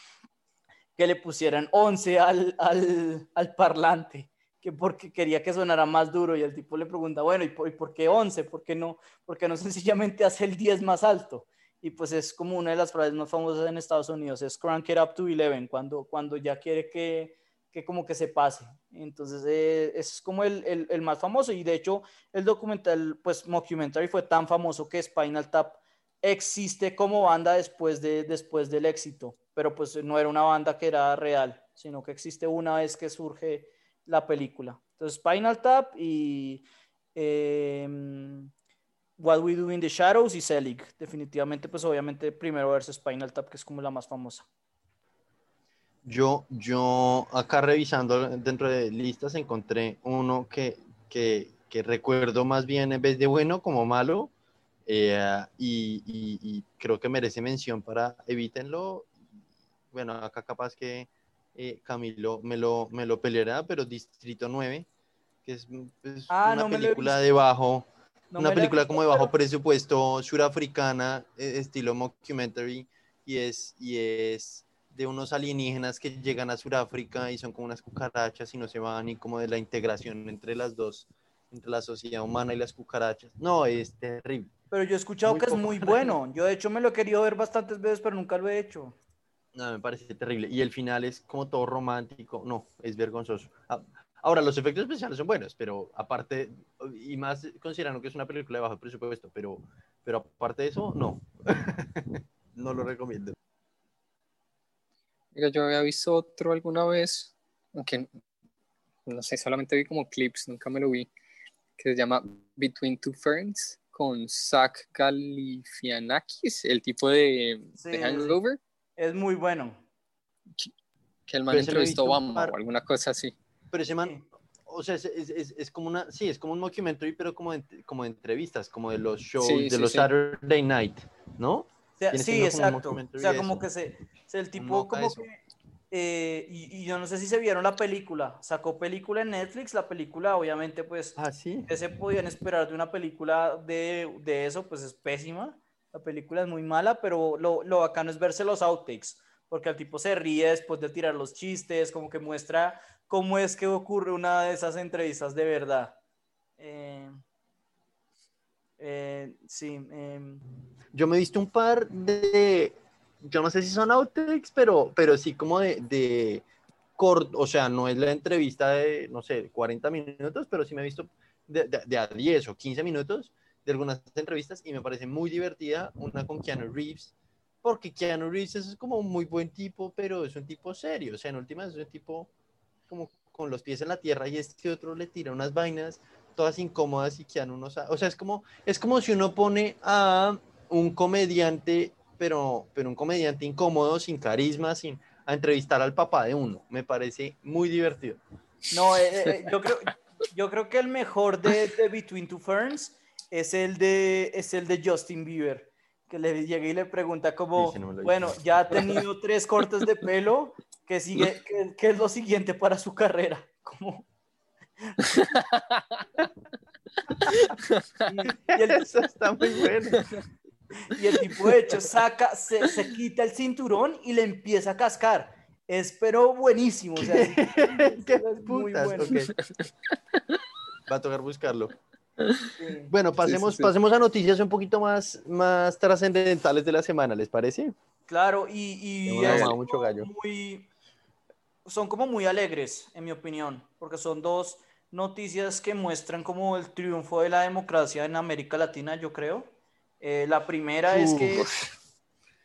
que le pusieran 11 al, al, al parlante que porque quería que sonara más duro y el tipo le pregunta, bueno, ¿y por, ¿y por qué 11? ¿Por qué no, por qué no sencillamente hace el 10 más alto? Y pues es como una de las frases más famosas en Estados Unidos, es crank it up to 11, cuando, cuando ya quiere que, que como que se pase. Entonces eh, es como el, el, el, más famoso y de hecho el documental, pues mockumentary fue tan famoso que Spinal Tap existe como banda después, de, después del éxito, pero pues no era una banda que era real, sino que existe una vez que surge la película. Entonces Spinal Tap y... Eh, What We Do in the Shadows y Selig. Definitivamente, pues obviamente primero verse Spinal Tap, que es como la más famosa. Yo, yo acá revisando dentro de listas encontré uno que, que, que recuerdo más bien en vez de bueno como malo eh, y, y, creo que merece mención para evítenlo. Bueno, acá capaz que eh, Camilo me lo, me lo peleará, pero Distrito 9, que es, ah, una película de bajo una película como de bajo presupuesto surafricana, e, estilo mockumentary, y es, y es de unos alienígenas que llegan a Sudáfrica y son como unas cucarachas y no se van, y como de la integración entre las dos, entre la sociedad humana y las cucarachas. No, es terrible. Pero yo he escuchado que es muy bueno. Yo de hecho me lo he querido ver bastantes veces, pero nunca lo he hecho. No, me parece terrible. Y el final es como todo romántico. No, es vergonzoso. Ah, Ahora, los efectos especiales son buenos, pero aparte, y más considerando que es una película de bajo presupuesto, pero, pero aparte de eso, no. no lo recomiendo. yo había visto otro alguna vez, aunque no sé, solamente vi como clips, nunca me lo vi, que se llama Between Two Ferns con Zach Galifianakis, el tipo de, Hangover. Es muy bueno. Que, el man entrevistó a Obama o alguna cosa así. Pero ese man, o sea, es, es, es, como una, sí, es como un documentary, pero como de, como de entrevistas, como de los shows, de los Saturday Night, ¿no? sí, exacto. O sea, como que se, el tipo como que, eh, y, y, yo no sé si se vieron la película, sacó película en Netflix, la película obviamente pues, ah, ¿sí? ¿qué se podían esperar de una película de, de, eso? Pues es pésima, la película es muy mala, pero lo, lo bacano es verse los outtakes, porque el tipo se ríe después de tirar los chistes, como que muestra cómo es que ocurre una de esas entrevistas de verdad. Eh, eh, sí. Em, yo me he visto un par de, yo no sé si son outtakes, pero, pero sí como de, de corto, o sea, no es la entrevista de, no sé, 40 minutos, pero sí me he visto de, de, a 10 o 15 minutos de algunas entrevistas y me parece muy divertida una con Keanu Reeves, porque Keanu Reeves es como un muy buen tipo, pero es un tipo serio, o sea, en última es un tipo como con los pies en la tierra y este otro le tira unas vainas todas incómodas y Keanu no sabe, o sea, es como, es como si uno pone a un comediante, pero, pero un comediante incómodo, sin carisma, sin a entrevistar al papá de uno. Me parece muy divertido. No, eh, eh, yo, creo, yo creo que el mejor de, Between Two Ferns es el de, es el de Justin Bieber, que le llega y le pregunta como, bueno, ya ha tenido tres cortes de pelo, ¿qué, sigue, qué, es lo siguiente para su carrera? Como... y, el... Eso está muy bueno. Y el tipo, de hecho, saca, se, se, quita el cinturón y le empieza a cascar. Es pero buenísimo. O sea, ¿Qué muy bueno. Va a tocar buscarlo. Bueno, pasemos, pasemos a noticias un poquito más, más trascendentales de la semana, ¿les parece? Claro, y, y mucho gallo. Muy, son como muy alegres, en mi opinión, porque son dos noticias que muestran como el triunfo de la democracia en América Latina, yo creo. Eh, la primera es que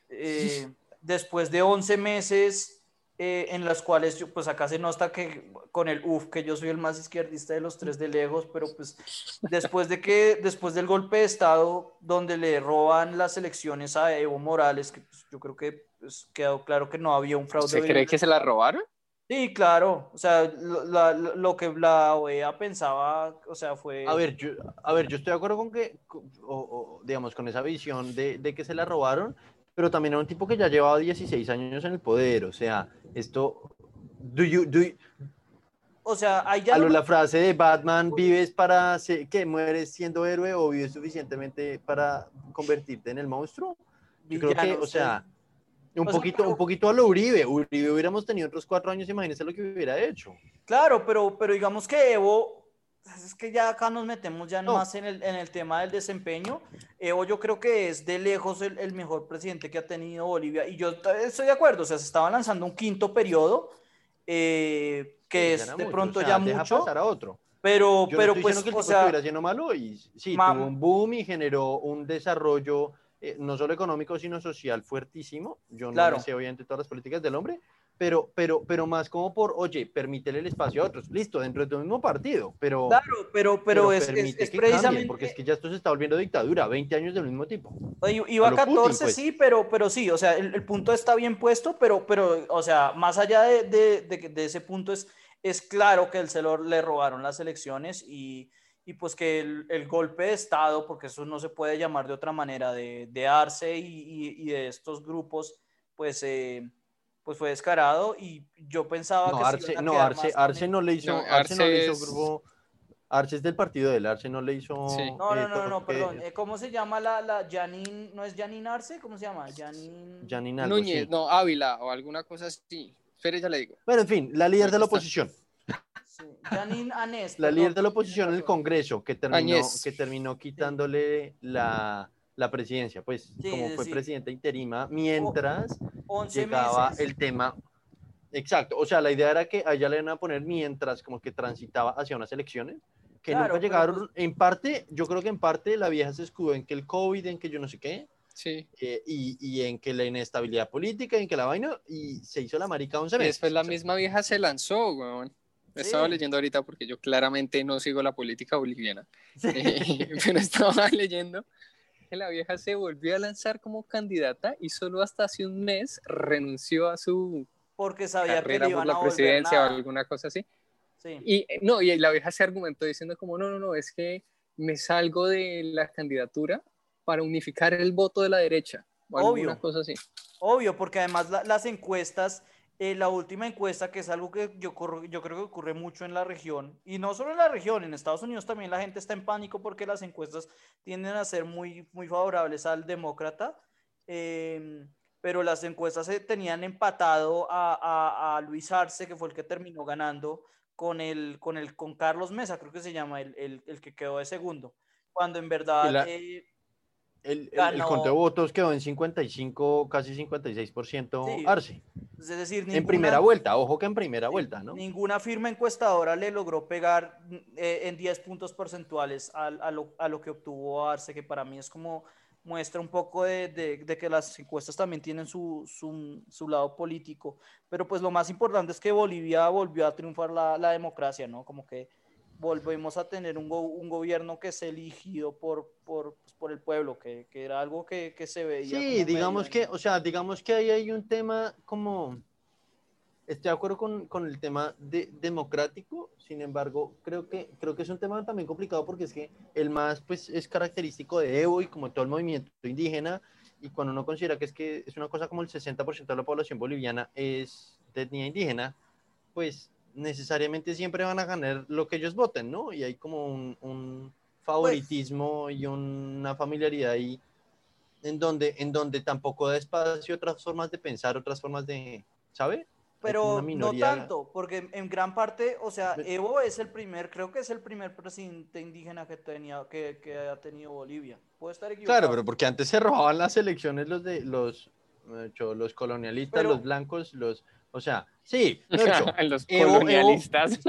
eh, después de 11 meses eh, en las cuales, yo, pues acá se nota que con el UF, que yo soy el más izquierdista de los tres de Legos, pero pues después de que, después del golpe de Estado, donde le roban las elecciones a Evo Morales, que pues, yo creo que pues, quedó claro que no había un fraude. ¿Se cree que se la robaron? Sí, claro. O sea, lo, que la OEA pensaba, o sea, fue... A ver, yo, a ver, yo estoy de acuerdo con que, digamos, con esa visión de, de, que se la robaron, pero también era un tipo que ya llevaba 16 años en el poder. O sea, esto... Do you, do o sea, hay ya... A la frase de Batman, ¿vives para que mueres siendo héroe o vives suficientemente para convertirte en el monstruo? Yo creo que, o sea... Un, poquito, un poquito a lo Uribe. Uribe hubiéramos tenido otros cuatro años, imagínense lo que hubiera hecho. Claro, pero, pero digamos que Evo, es que ya acá nos metemos ya más en el, en el tema del desempeño. Evo yo creo que es de lejos el, el, mejor presidente que ha tenido Bolivia. Y yo estoy de acuerdo, o sea, se estaba lanzando un quinto periodo, eh, que es de pronto ya mucho. pasar a otro. Pero, pero pues, que el o sea, estuviera lleno malo y sí, tuvo un boom y generó un desarrollo eh, no solo económico, sino social fuertísimo. Yo no sé obviamente todas las políticas del hombre, pero, pero, pero más como por, oye, permítele el espacio a otros. Listo, dentro de tu mismo partido, pero... Claro, pero, pero, es, es, precisamente... porque es que ya esto se está volviendo dictadura, 20 años del mismo tipo. Iba a 14, pues. sí, pero, pero sí, o sea, el, punto está bien puesto, pero, pero o sea, más allá de, de, de, de ese punto es, es claro que el Celor le robaron las elecciones y y pues que el, el, golpe de Estado, porque eso no se puede llamar de otra manera, de, Arce y, y, de estos grupos, pues, eh, pues fue descarado y yo pensaba no, que... Arce, no, Arce, Arce no le hizo, no, Arce, no le hizo grupo... Arce es del partido del Arce, no le hizo... Sí. No, no, no, no, perdón. Eh, ¿Cómo se llama la, la Janine? ¿No es Janine Arce? ¿Cómo se llama? Janine... Janine Núñez, no, Ávila o alguna cosa así. Espere, ya le digo. Bueno, en fin, la líder de la oposición. Anés, la líder de la oposición en el Congreso, que terminó, que terminó quitándole la, la presidencia, pues como fue presidenta interima, mientras llegaba el tema. Exacto, o sea, la idea era que allá le iban a poner mientras como que transitaba hacia unas elecciones, que nunca llegaron, pues en parte, yo creo que en parte la vieja se escudó en que el COVID, en que yo no sé qué, Sí. Eh, y, y, en que la inestabilidad política, en que la vaina, y se hizo la marica 11 meses. Después la misma vieja se lanzó, weón. Estaba leyendo ahorita porque yo claramente no sigo la política boliviana, eh, pero estaba leyendo que la vieja se volvió a lanzar como candidata y solo hasta hace un mes renunció a su porque sabía carrera que por la presidencia o alguna cosa así. Sí. Y no, y la vieja se argumentó diciendo como, no, no, no, es que me salgo de la candidatura para unificar el voto de la derecha. O Obvio. Alguna cosa así. Obvio, porque además las encuestas, eh, la última encuesta, que es algo que yo, yo creo que ocurre mucho en la región, y no solo en la región, en Estados Unidos también la gente está en pánico porque las encuestas tienden a ser muy, muy favorables al demócrata. Em, pero las encuestas se tenían empatado a, a, Luis Arce, que fue el que terminó ganando, con, el, con, el, con Carlos Mesa, creo que se llama, el, el, el que quedó de segundo. Cuando en verdad... Eh, el, el, conteo de votos quedó en 55, casi 56% Arce. Es decir, en primera vuelta, ojo que en primera vuelta, ¿no? Ninguna firma encuestadora le logró pegar eh, en 10 puntos porcentuales a, a, lo, a, lo, que obtuvo Arce, que para mí es como muestra un poco de, de, que las encuestas también tienen su, su, su, lado político, pero pues lo más importante es que Bolivia volvió a triunfar la, la democracia, ¿no? Como que volvemos a tener un, un gobierno que es elegido por, por, pues, por el pueblo, que, que, era algo que, que se veía. Sí, digamos que, o sea, digamos que ahí hay un tema como estoy de acuerdo con, con, el tema de, democrático, sin embargo, creo que, creo que es un tema también complicado porque es que el más pues, es característico de Evo y como todo el movimiento indígena, y cuando uno considera que es que es una cosa como el 60% de la población boliviana es de etnia indígena, pues necesariamente siempre van a ganar lo que ellos voten, ¿no? Y hay como un, un favoritismo y una familiaridad ahí en donde, en donde tampoco da espacio otras formas de pensar, otras formas de, ¿sabe? pero no tanto, porque en gran parte, o sea, Evo es el primer, creo que es el primer presidente indígena que, tenía, que, que ha tenido Bolivia. Puede estar equivocado. Claro, pero porque antes se robaban las elecciones los de los, los colonialistas, los blancos, los, o sea, sí, los colonialistas.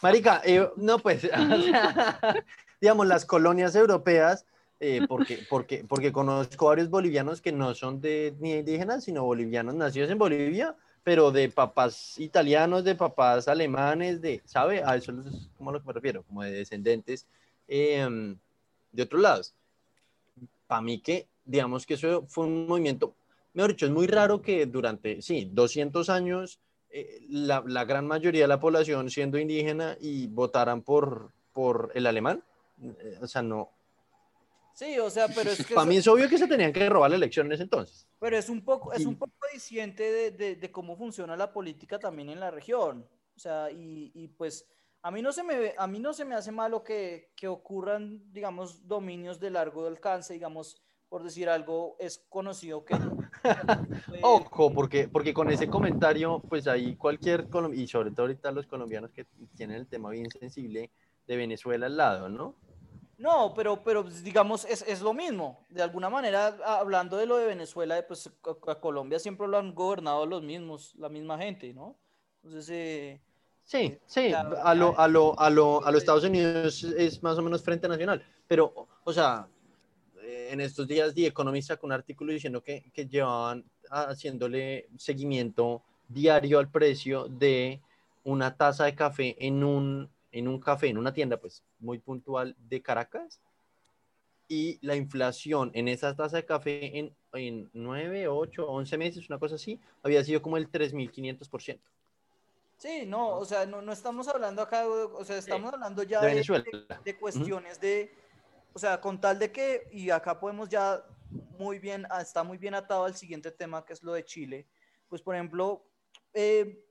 marica, no pues, digamos, las colonias europeas. Eh, porque, porque, porque conozco varios bolivianos que no son de ni indígenas, sino bolivianos nacidos en Bolivia, pero de papás italianos, de papás alemanes, de, ¿sabe? A eso es como a lo que me refiero, como de descendentes em, de otros lados. Para mí que, digamos que eso fue un movimiento, mejor dicho, es muy raro que durante, sí, 200 años, eh, la, la, gran mayoría de la población siendo indígena y votaran por, por el alemán. Eh, o sea, no, Sí, o sea, pero es que... Para mí es obvio que se tenían que robar la elección en ese entonces. Pero es un poco, es un poco diciente de, de, de, cómo funciona la política también en la región. O sea, y, y, pues a mí no se me, a mí no se me hace malo que, que ocurran, digamos, dominios de largo alcance, digamos, por decir algo, es conocido que... Ojo, porque, porque con ese comentario, pues ahí cualquier, y sobre todo ahorita los colombianos que tienen el tema bien sensible de Venezuela al lado, ¿no? No, pero, pero pues, digamos, es, es, lo mismo. De alguna manera, hablando de lo de Venezuela, pues a, Colombia siempre lo han gobernado los mismos, la misma gente, ¿no? Entonces, eh, sí, eh, sí, a, lo, a, lo, a, lo, a los Estados Unidos es más o menos Frente Nacional. Pero, o sea, en estos días The Economist sacó un artículo diciendo que, que llevaban haciéndole seguimiento diario al precio de una taza de café en un en un café, en una tienda, pues muy puntual de Caracas, y la inflación en esa taza de café en, en 9, 8, 11 meses, una cosa así, había sido como el 3.500%. Sí, no, o sea, no, no, estamos hablando acá, o sea, estamos hablando ya de, de, cuestiones de, o sea, con tal de que, y acá podemos ya muy bien, ah, está muy bien atado al siguiente tema que es lo de Chile, pues por ejemplo, eh,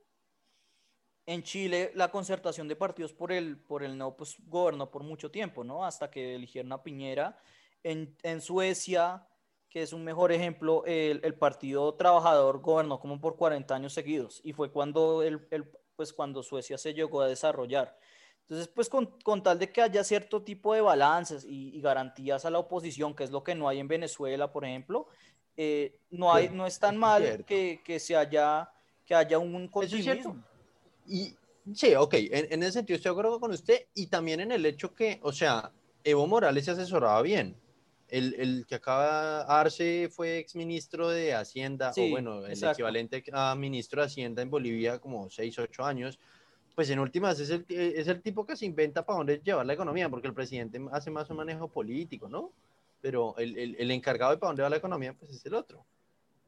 en Chile la concertación de partidos por el, por el no, pues gobernó por mucho tiempo, ¿no? Hasta que eligieron a Piñera. En, en Suecia, que es un mejor ejemplo, el, el, Partido Trabajador gobernó como por 40 años seguidos y fue cuando, el, el, pues cuando Suecia se llegó a desarrollar. Entonces, pues con, con tal de que haya cierto tipo de balances y, y, garantías a la oposición, que es lo que no hay en Venezuela, por ejemplo, eh, no, hay, no es tan mal que, que, se haya, que haya un continuismo. Y sí, ok, en, en, ese sentido estoy de acuerdo con usted y también en el hecho que, o sea, Evo Morales se asesoraba bien. El, el que acaba Arce fue exministro de Hacienda, o bueno, el equivalente a ministro de Hacienda en Bolivia como 6, 8 años. Pues en últimas es el, es el tipo que se inventa para dónde llevar la economía, porque el presidente hace más un manejo político, ¿no? Pero el, el, el encargado de para dónde va la economía, pues es el otro.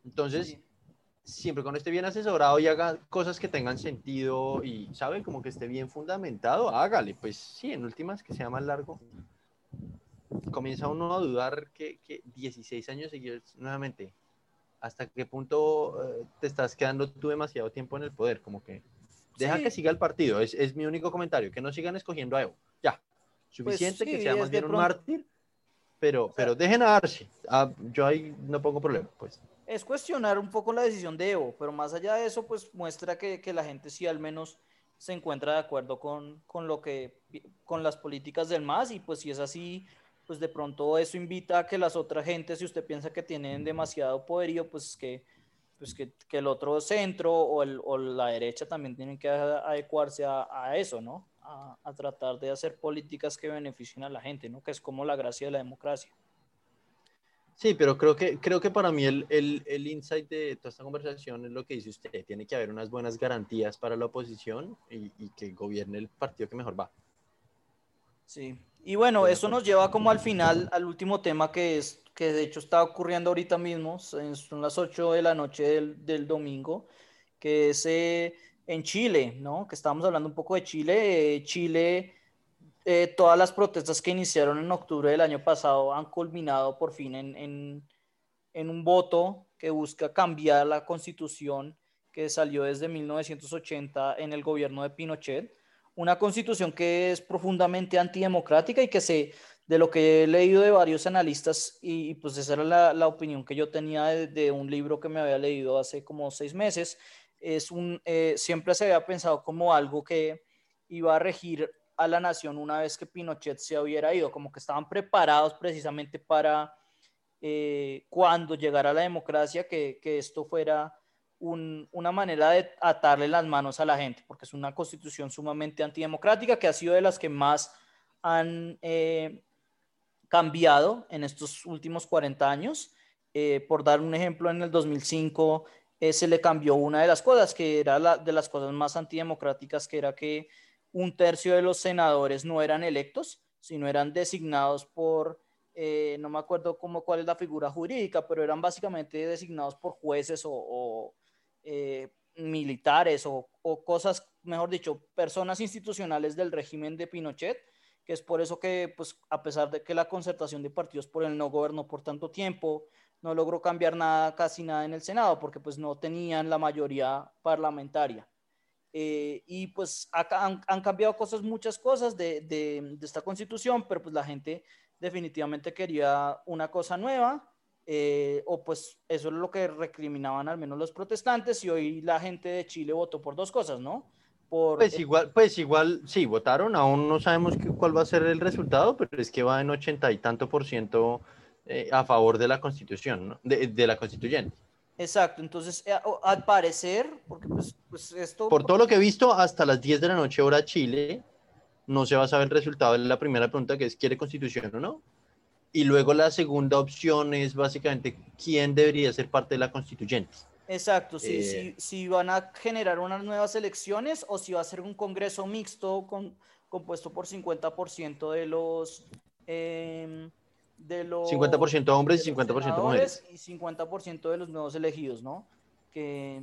Entonces, siempre cuando esté bien asesorado y haga cosas que tengan sentido y, ¿sabe? Como que esté bien fundamentado, hágale. Pues sí, en últimas, que sea más largo. Comienza uno a dudar que, que 16 años seguidos, nuevamente, ¿hasta qué punto eh, te estás quedando tú demasiado tiempo en el poder? Como que deja que siga el partido, es, es, mi único comentario, que no sigan escogiendo a Evo. Ya, suficiente pues que sea más bien un mártir, pero, pero dejen a darse. Ah, yo ahí no pongo problema, pues es cuestionar un poco la decisión de Evo, pero más allá de eso, pues muestra que, que la gente sí al menos se encuentra de acuerdo con, con, lo que, con las políticas del MAS y pues si es así, pues de pronto eso invita a que las otras gentes, si usted piensa que tienen demasiado poderío, pues que, pues que, que el otro centro o, el, o, la derecha también tienen que adecuarse a, a eso, ¿no? A, a tratar de hacer políticas que beneficien a la gente, ¿no? Que es como la gracia de la democracia. Sí, pero creo que, creo que para mí el, el, el, insight de toda esta conversación es lo que dice usted. Tiene que haber unas buenas garantías para la oposición y, y que gobierne el partido que mejor va. Sí, y bueno, eso nos lleva como al final, al último tema que es, que de hecho está ocurriendo ahorita mismo, son las 8 de la noche del, del domingo, que es eh, en Chile, ¿no? Que estábamos hablando un poco de Chile. Eh, Chile eh, todas las protestas que iniciaron en octubre del año pasado han culminado por fin en, en, en, un voto que busca cambiar la constitución que salió desde 1980 en el gobierno de Pinochet. Una constitución que es profundamente antidemocrática y que se, de lo que he leído de varios analistas, y, pues esa era la, la opinión que yo tenía de, de, un libro que me había leído hace como seis meses, es un, eh, siempre se había pensado como algo que iba a regir a la nación una vez que Pinochet se hubiera ido, como que estaban preparados precisamente para eh, cuando llegara la democracia, que, que esto fuera un, una manera de atarle las manos a la gente, porque es una constitución sumamente antidemocrática que ha sido de las que más han eh, cambiado en estos últimos 40 años. Eh, por dar un ejemplo, en el 2005 se le cambió una de las cosas, que era la, de las cosas más antidemocráticas, que era que un tercio de los senadores no eran electos, sino eran designados por, eh, no me acuerdo cómo, cuál es la figura jurídica, pero eran básicamente designados por jueces o, eh, militares o, cosas, mejor dicho, personas institucionales del régimen de Pinochet, que es por eso que, pues, a pesar de que la concertación de partidos por el no gobernó por tanto tiempo, no logró cambiar nada, casi nada en el Senado, porque pues no tenían la mayoría parlamentaria. Eh, y pues han, cambiado cosas, muchas cosas de, de, de, esta constitución, pero pues la gente definitivamente quería una cosa nueva, eh, o pues eso es lo que recriminaban al menos los protestantes, y hoy la gente de Chile votó por dos cosas, ¿no? Por, pues igual, pues igual, sí, votaron, aún no sabemos qué, cuál va a ser el resultado, pero es que va en ochenta y tanto por ciento eh, a favor de la constitución, ¿no? de, de la constituyente. Exacto, entonces eh, al parecer, porque pues, pues, esto... Por todo lo que he visto, hasta las 10 de la noche hora Chile, no se va a saber el resultado de la primera pregunta que es ¿quiere constitución o no? Y luego la segunda opción es básicamente quién debería ser parte de la constituyente. Exacto, si, eh, si, si, van a generar unas nuevas elecciones o si va a ser un congreso mixto con, compuesto por 50% de los... Eh, de los 50% hombres y 50% mujeres. Y 50% de los nuevos elegidos, ¿no? Que,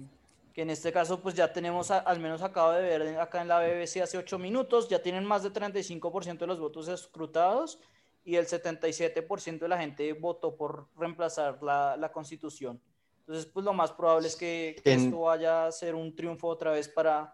que en este caso pues ya tenemos, al menos acabo de ver acá en la BBC hace 8 minutos, ya tienen más de 35% de los votos escrutados y el 77% de la gente votó por reemplazar la, la, constitución. Entonces pues lo más probable es que, que esto vaya a ser un triunfo otra vez para,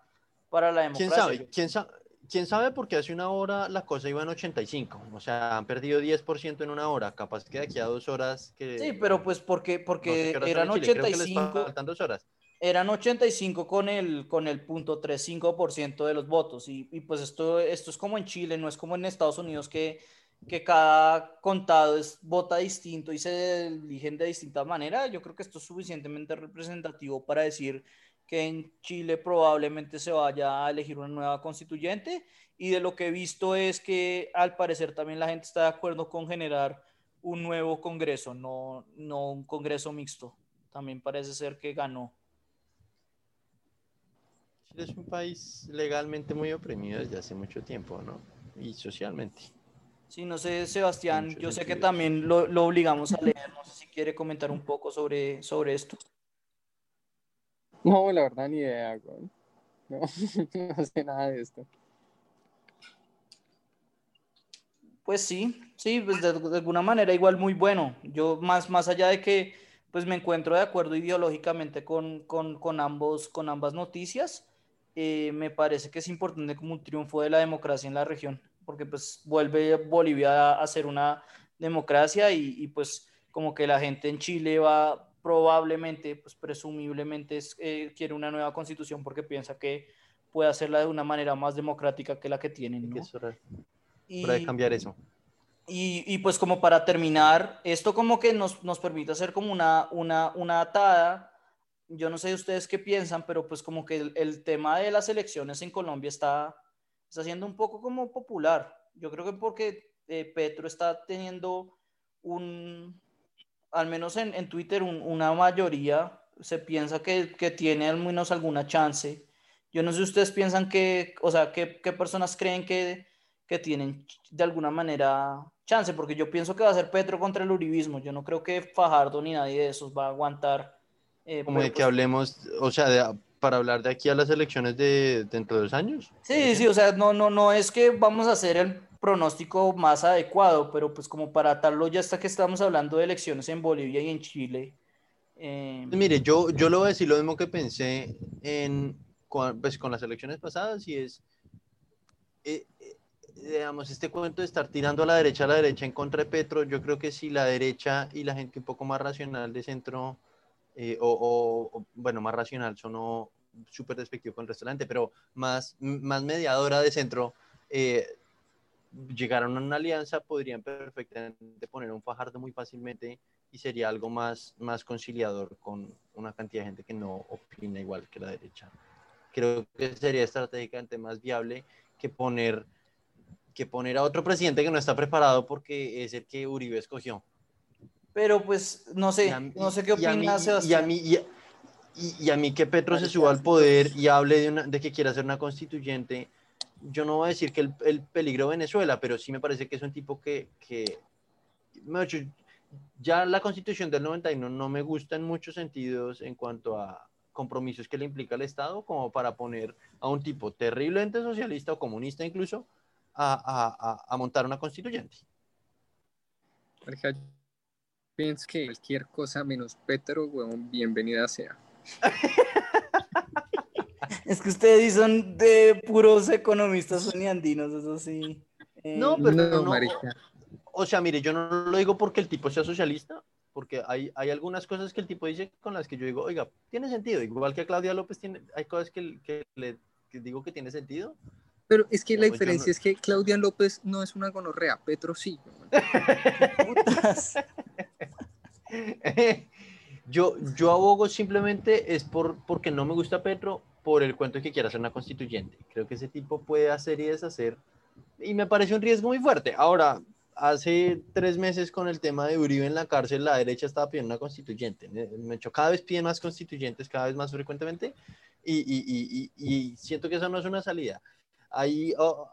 para la democracia. ¿Quién sabe? ¿Quién sabe? quién sabe porque hace una hora la cosa iba en 85, o sea, han perdido 10% en una hora, capaz que de aquí a dos horas que... Sí, pero pues porque, porque eran 85... dos horas. Eran 85 con el, con el punto 35% de los votos y, y, pues esto, esto es como en Chile, no es como en Estados Unidos que, que cada contado es, vota distinto y se eligen de distinta manera. Yo creo que esto es suficientemente representativo para decir que en Chile probablemente se vaya a elegir una nueva constituyente y de lo que he visto es que al parecer también la gente está de acuerdo con generar un nuevo Congreso, no, no un Congreso mixto. También parece ser que ganó. Chile es un país legalmente muy oprimido desde hace mucho tiempo, ¿no? Y socialmente. Sí, no sé, Sebastián, yo sé que también lo, lo, obligamos a leer, no sé si quiere comentar un poco sobre, sobre esto. No, la verdad ni idea, No, no sé nada de esto. Pues sí, sí, pues de, alguna manera igual muy bueno. Yo más, más allá de que pues me encuentro de acuerdo ideológicamente con, con, con ambos, con ambas noticias, eh, me parece que es importante como un triunfo de la democracia en la región, porque pues vuelve Bolivia a, ser una democracia y, y, pues como que la gente en Chile va probablemente, pues presumiblemente eh, quiere una nueva constitución porque piensa que puede hacerla de una manera más democrática que la que tienen. ¿no? y, cambiar eso. Y, y, pues como para terminar, esto como que nos, nos permite hacer como una, una, una atada. Yo no sé ustedes qué piensan, pero pues como que el, el, tema de las elecciones en Colombia está, está siendo un poco como popular. Yo creo que porque eh, Petro está teniendo un, al menos en, en Twitter, una mayoría se piensa que, que, tiene al menos alguna chance. Yo no sé si ustedes piensan que, o sea, qué, personas creen que que tienen de alguna manera chance, porque yo pienso que va a ser Petro contra el uribismo. Yo no creo que Fajardo ni nadie de esos va a aguantar. Eh, Como de que pues hablemos, o sea, para hablar de aquí a las elecciones de dentro de dos años. Sí, sí, o sea, no, no, no es que vamos a hacer el pronóstico más adecuado, pero pues como para atarlo ya hasta que estamos hablando de elecciones en Bolivia y en Chile. Eh, Mire, yo, yo lo voy a decir lo mismo que pensé en, con, pues, con las elecciones pasadas y es, eh, digamos, este cuento de estar tirando a la derecha a la derecha en contra de Petro, yo creo que si la derecha y la gente un poco más racional de centro, eh, o, bueno, más racional, sonó súper despectivo con el restaurante, pero más, más mediadora de centro, eh, llegaron a una alianza, podrían perfectamente poner un Fajardo muy fácilmente y sería algo más, más conciliador con una cantidad de gente que no opina igual que la derecha. Creo que sería estratégicamente más viable que poner que poner a otro presidente que no está preparado porque es el que Uribe escogió. Pero pues no sé, no sé qué opinas, y a mí, y, y, a mí que Petro se suba al poder y hable de, una, de que quiere hacer una constituyente, yo no voy a decir que el, el peligro de Venezuela, pero sí me parece que es un tipo que, que ya la constitución del 91 no me gusta en muchos sentidos en cuanto a compromisos que le implica el Estado, como para poner a un tipo terriblemente socialista o comunista incluso, a, a, a montar una constituyente. Pienso que cualquier cosa menos Petro, huevón, bienvenida sea. es que ustedes son de puros economistas uniandinos, eso sí. Eh, no, pero no, marica. O sea, mire, yo no lo digo porque el tipo sea socialista, porque hay, hay algunas cosas que el tipo dice con las que yo digo, oiga, tiene sentido. Igual que Claudia López tiene, hay cosas que, que le que digo que tiene sentido, pero es que la diferencia es que Claudia López no es una gonorrea, Petro sí. yo, yo abogo simplemente es por, porque no me gusta Petro por el cuento que quiera ser una constituyente. Creo que ese tipo puede hacer y deshacer y me parece un riesgo muy fuerte. Ahora, hace tres meses con el tema de Uribe en la cárcel, la derecha estaba pidiendo una constituyente. Me, hecho cada vez piden más constituyentes, cada vez más frecuentemente, y, y, y, y, siento que eso no es una salida ahí oh,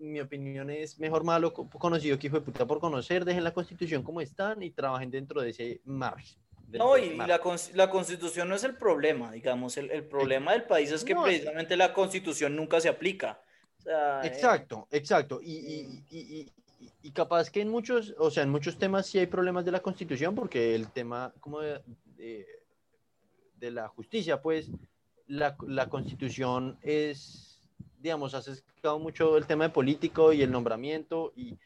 mi opinión es mejor malo conocido que hijo de puta por conocer, dejen la constitución como están y trabajen dentro de ese margen. No, y, la, la, constitución no es el problema, digamos, el, el problema del país es que precisamente la constitución nunca se aplica. Eh, exacto, exacto. Y, y, y, capaz que en muchos, o sea, en muchos temas sí hay problemas de la constitución, porque el tema como de, de, de la justicia, pues la, la constitución es digamos, has explicado mucho el tema de político y el nombramiento y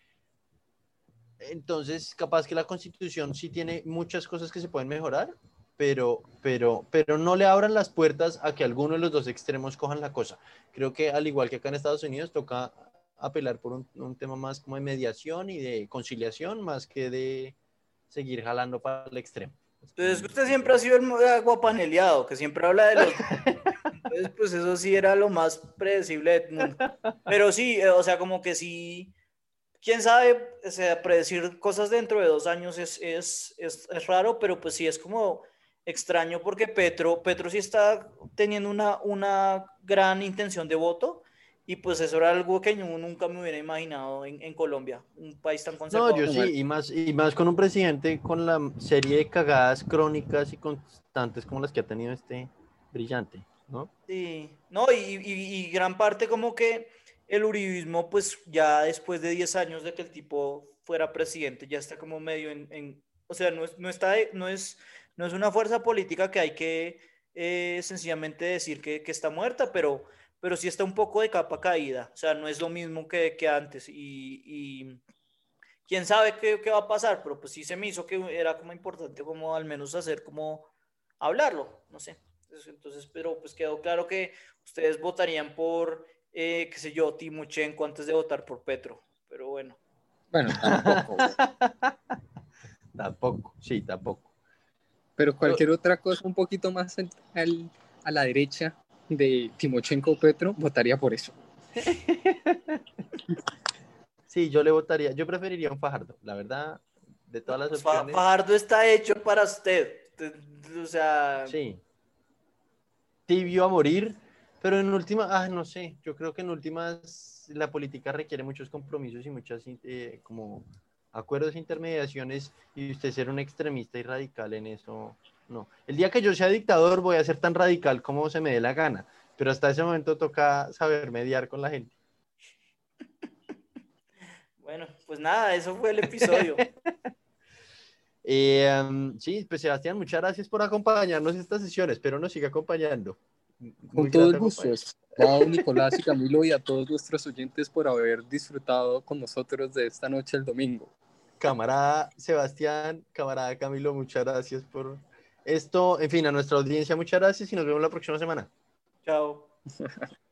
entonces capaz que la constitución sí tiene muchas cosas que se pueden mejorar, pero, pero, pero no le abran las puertas a que alguno de los dos extremos cojan la cosa. Creo que al igual que acá en Estados Unidos toca apelar por un, un tema más como de mediación y de conciliación más que de seguir jalando para el extremo. Entonces usted siempre ha sido el agua paneleado, que siempre habla de los pues eso sí era lo más predecible mundo. Pero sí, eh, o sea, como que sí, quién sabe, o sea, predecir cosas dentro de dos años es, es, es, es, raro, pero pues sí es como extraño porque Petro, Petro sí está teniendo una, una gran intención de voto. Y pues eso era algo que yo nunca me hubiera imaginado en, en Colombia, un país tan conservador. No, yo sí, y más, y más con un presidente con la serie de cagadas crónicas y constantes como las que ha tenido este, brillante, ¿no? Sí, no, y, gran parte como que el uribismo, pues ya después de 10 años de que el tipo fuera presidente, ya está como medio en, o sea, no, es, no, está, no, es, no es una fuerza política que hay que eh, sencillamente decir que, que, está muerta, pero, pero sí está un poco de capa caída, o sea, no es lo mismo que, que antes y, y, quién sabe qué, qué, va a pasar, pero pues sí se me hizo que era como importante como al menos hacer como hablarlo, no sé. Entonces, pero pues quedó claro que ustedes votarían por, eh, qué sé yo, Timochenko antes de votar por Petro, pero bueno. Bueno, tampoco. tampoco, sí, tampoco. Pero cualquier otra cosa un poquito más a la derecha de Timochenko o Petro, votaría por eso. Sí, yo le votaría, yo preferiría un Fajardo, la verdad, de todas las opciones. Fajardo está hecho para usted, o sea... Sí. Tibio a morir, pero en última, ah, no sé, yo creo que en últimas la política requiere muchos compromisos y muchas eh, como acuerdos e intermediaciones y usted ser un extremista y radical en eso, no. El día que yo sea dictador voy a ser tan radical como se me dé la gana, pero hasta ese momento toca saber mediar con la gente. Bueno, pues nada, eso fue el episodio. Eh, sí, pues Sebastián, muchas gracias por acompañarnos en estas sesiones, pero nos siga acompañando. Con todo el gusto. A Nicolás y Camilo y a todos nuestros oyentes por haber disfrutado con nosotros de esta noche el domingo. Camarada Sebastián, camarada Camilo, muchas gracias por esto. En fin, a nuestra audiencia, muchas gracias y nos vemos la próxima semana. Chao.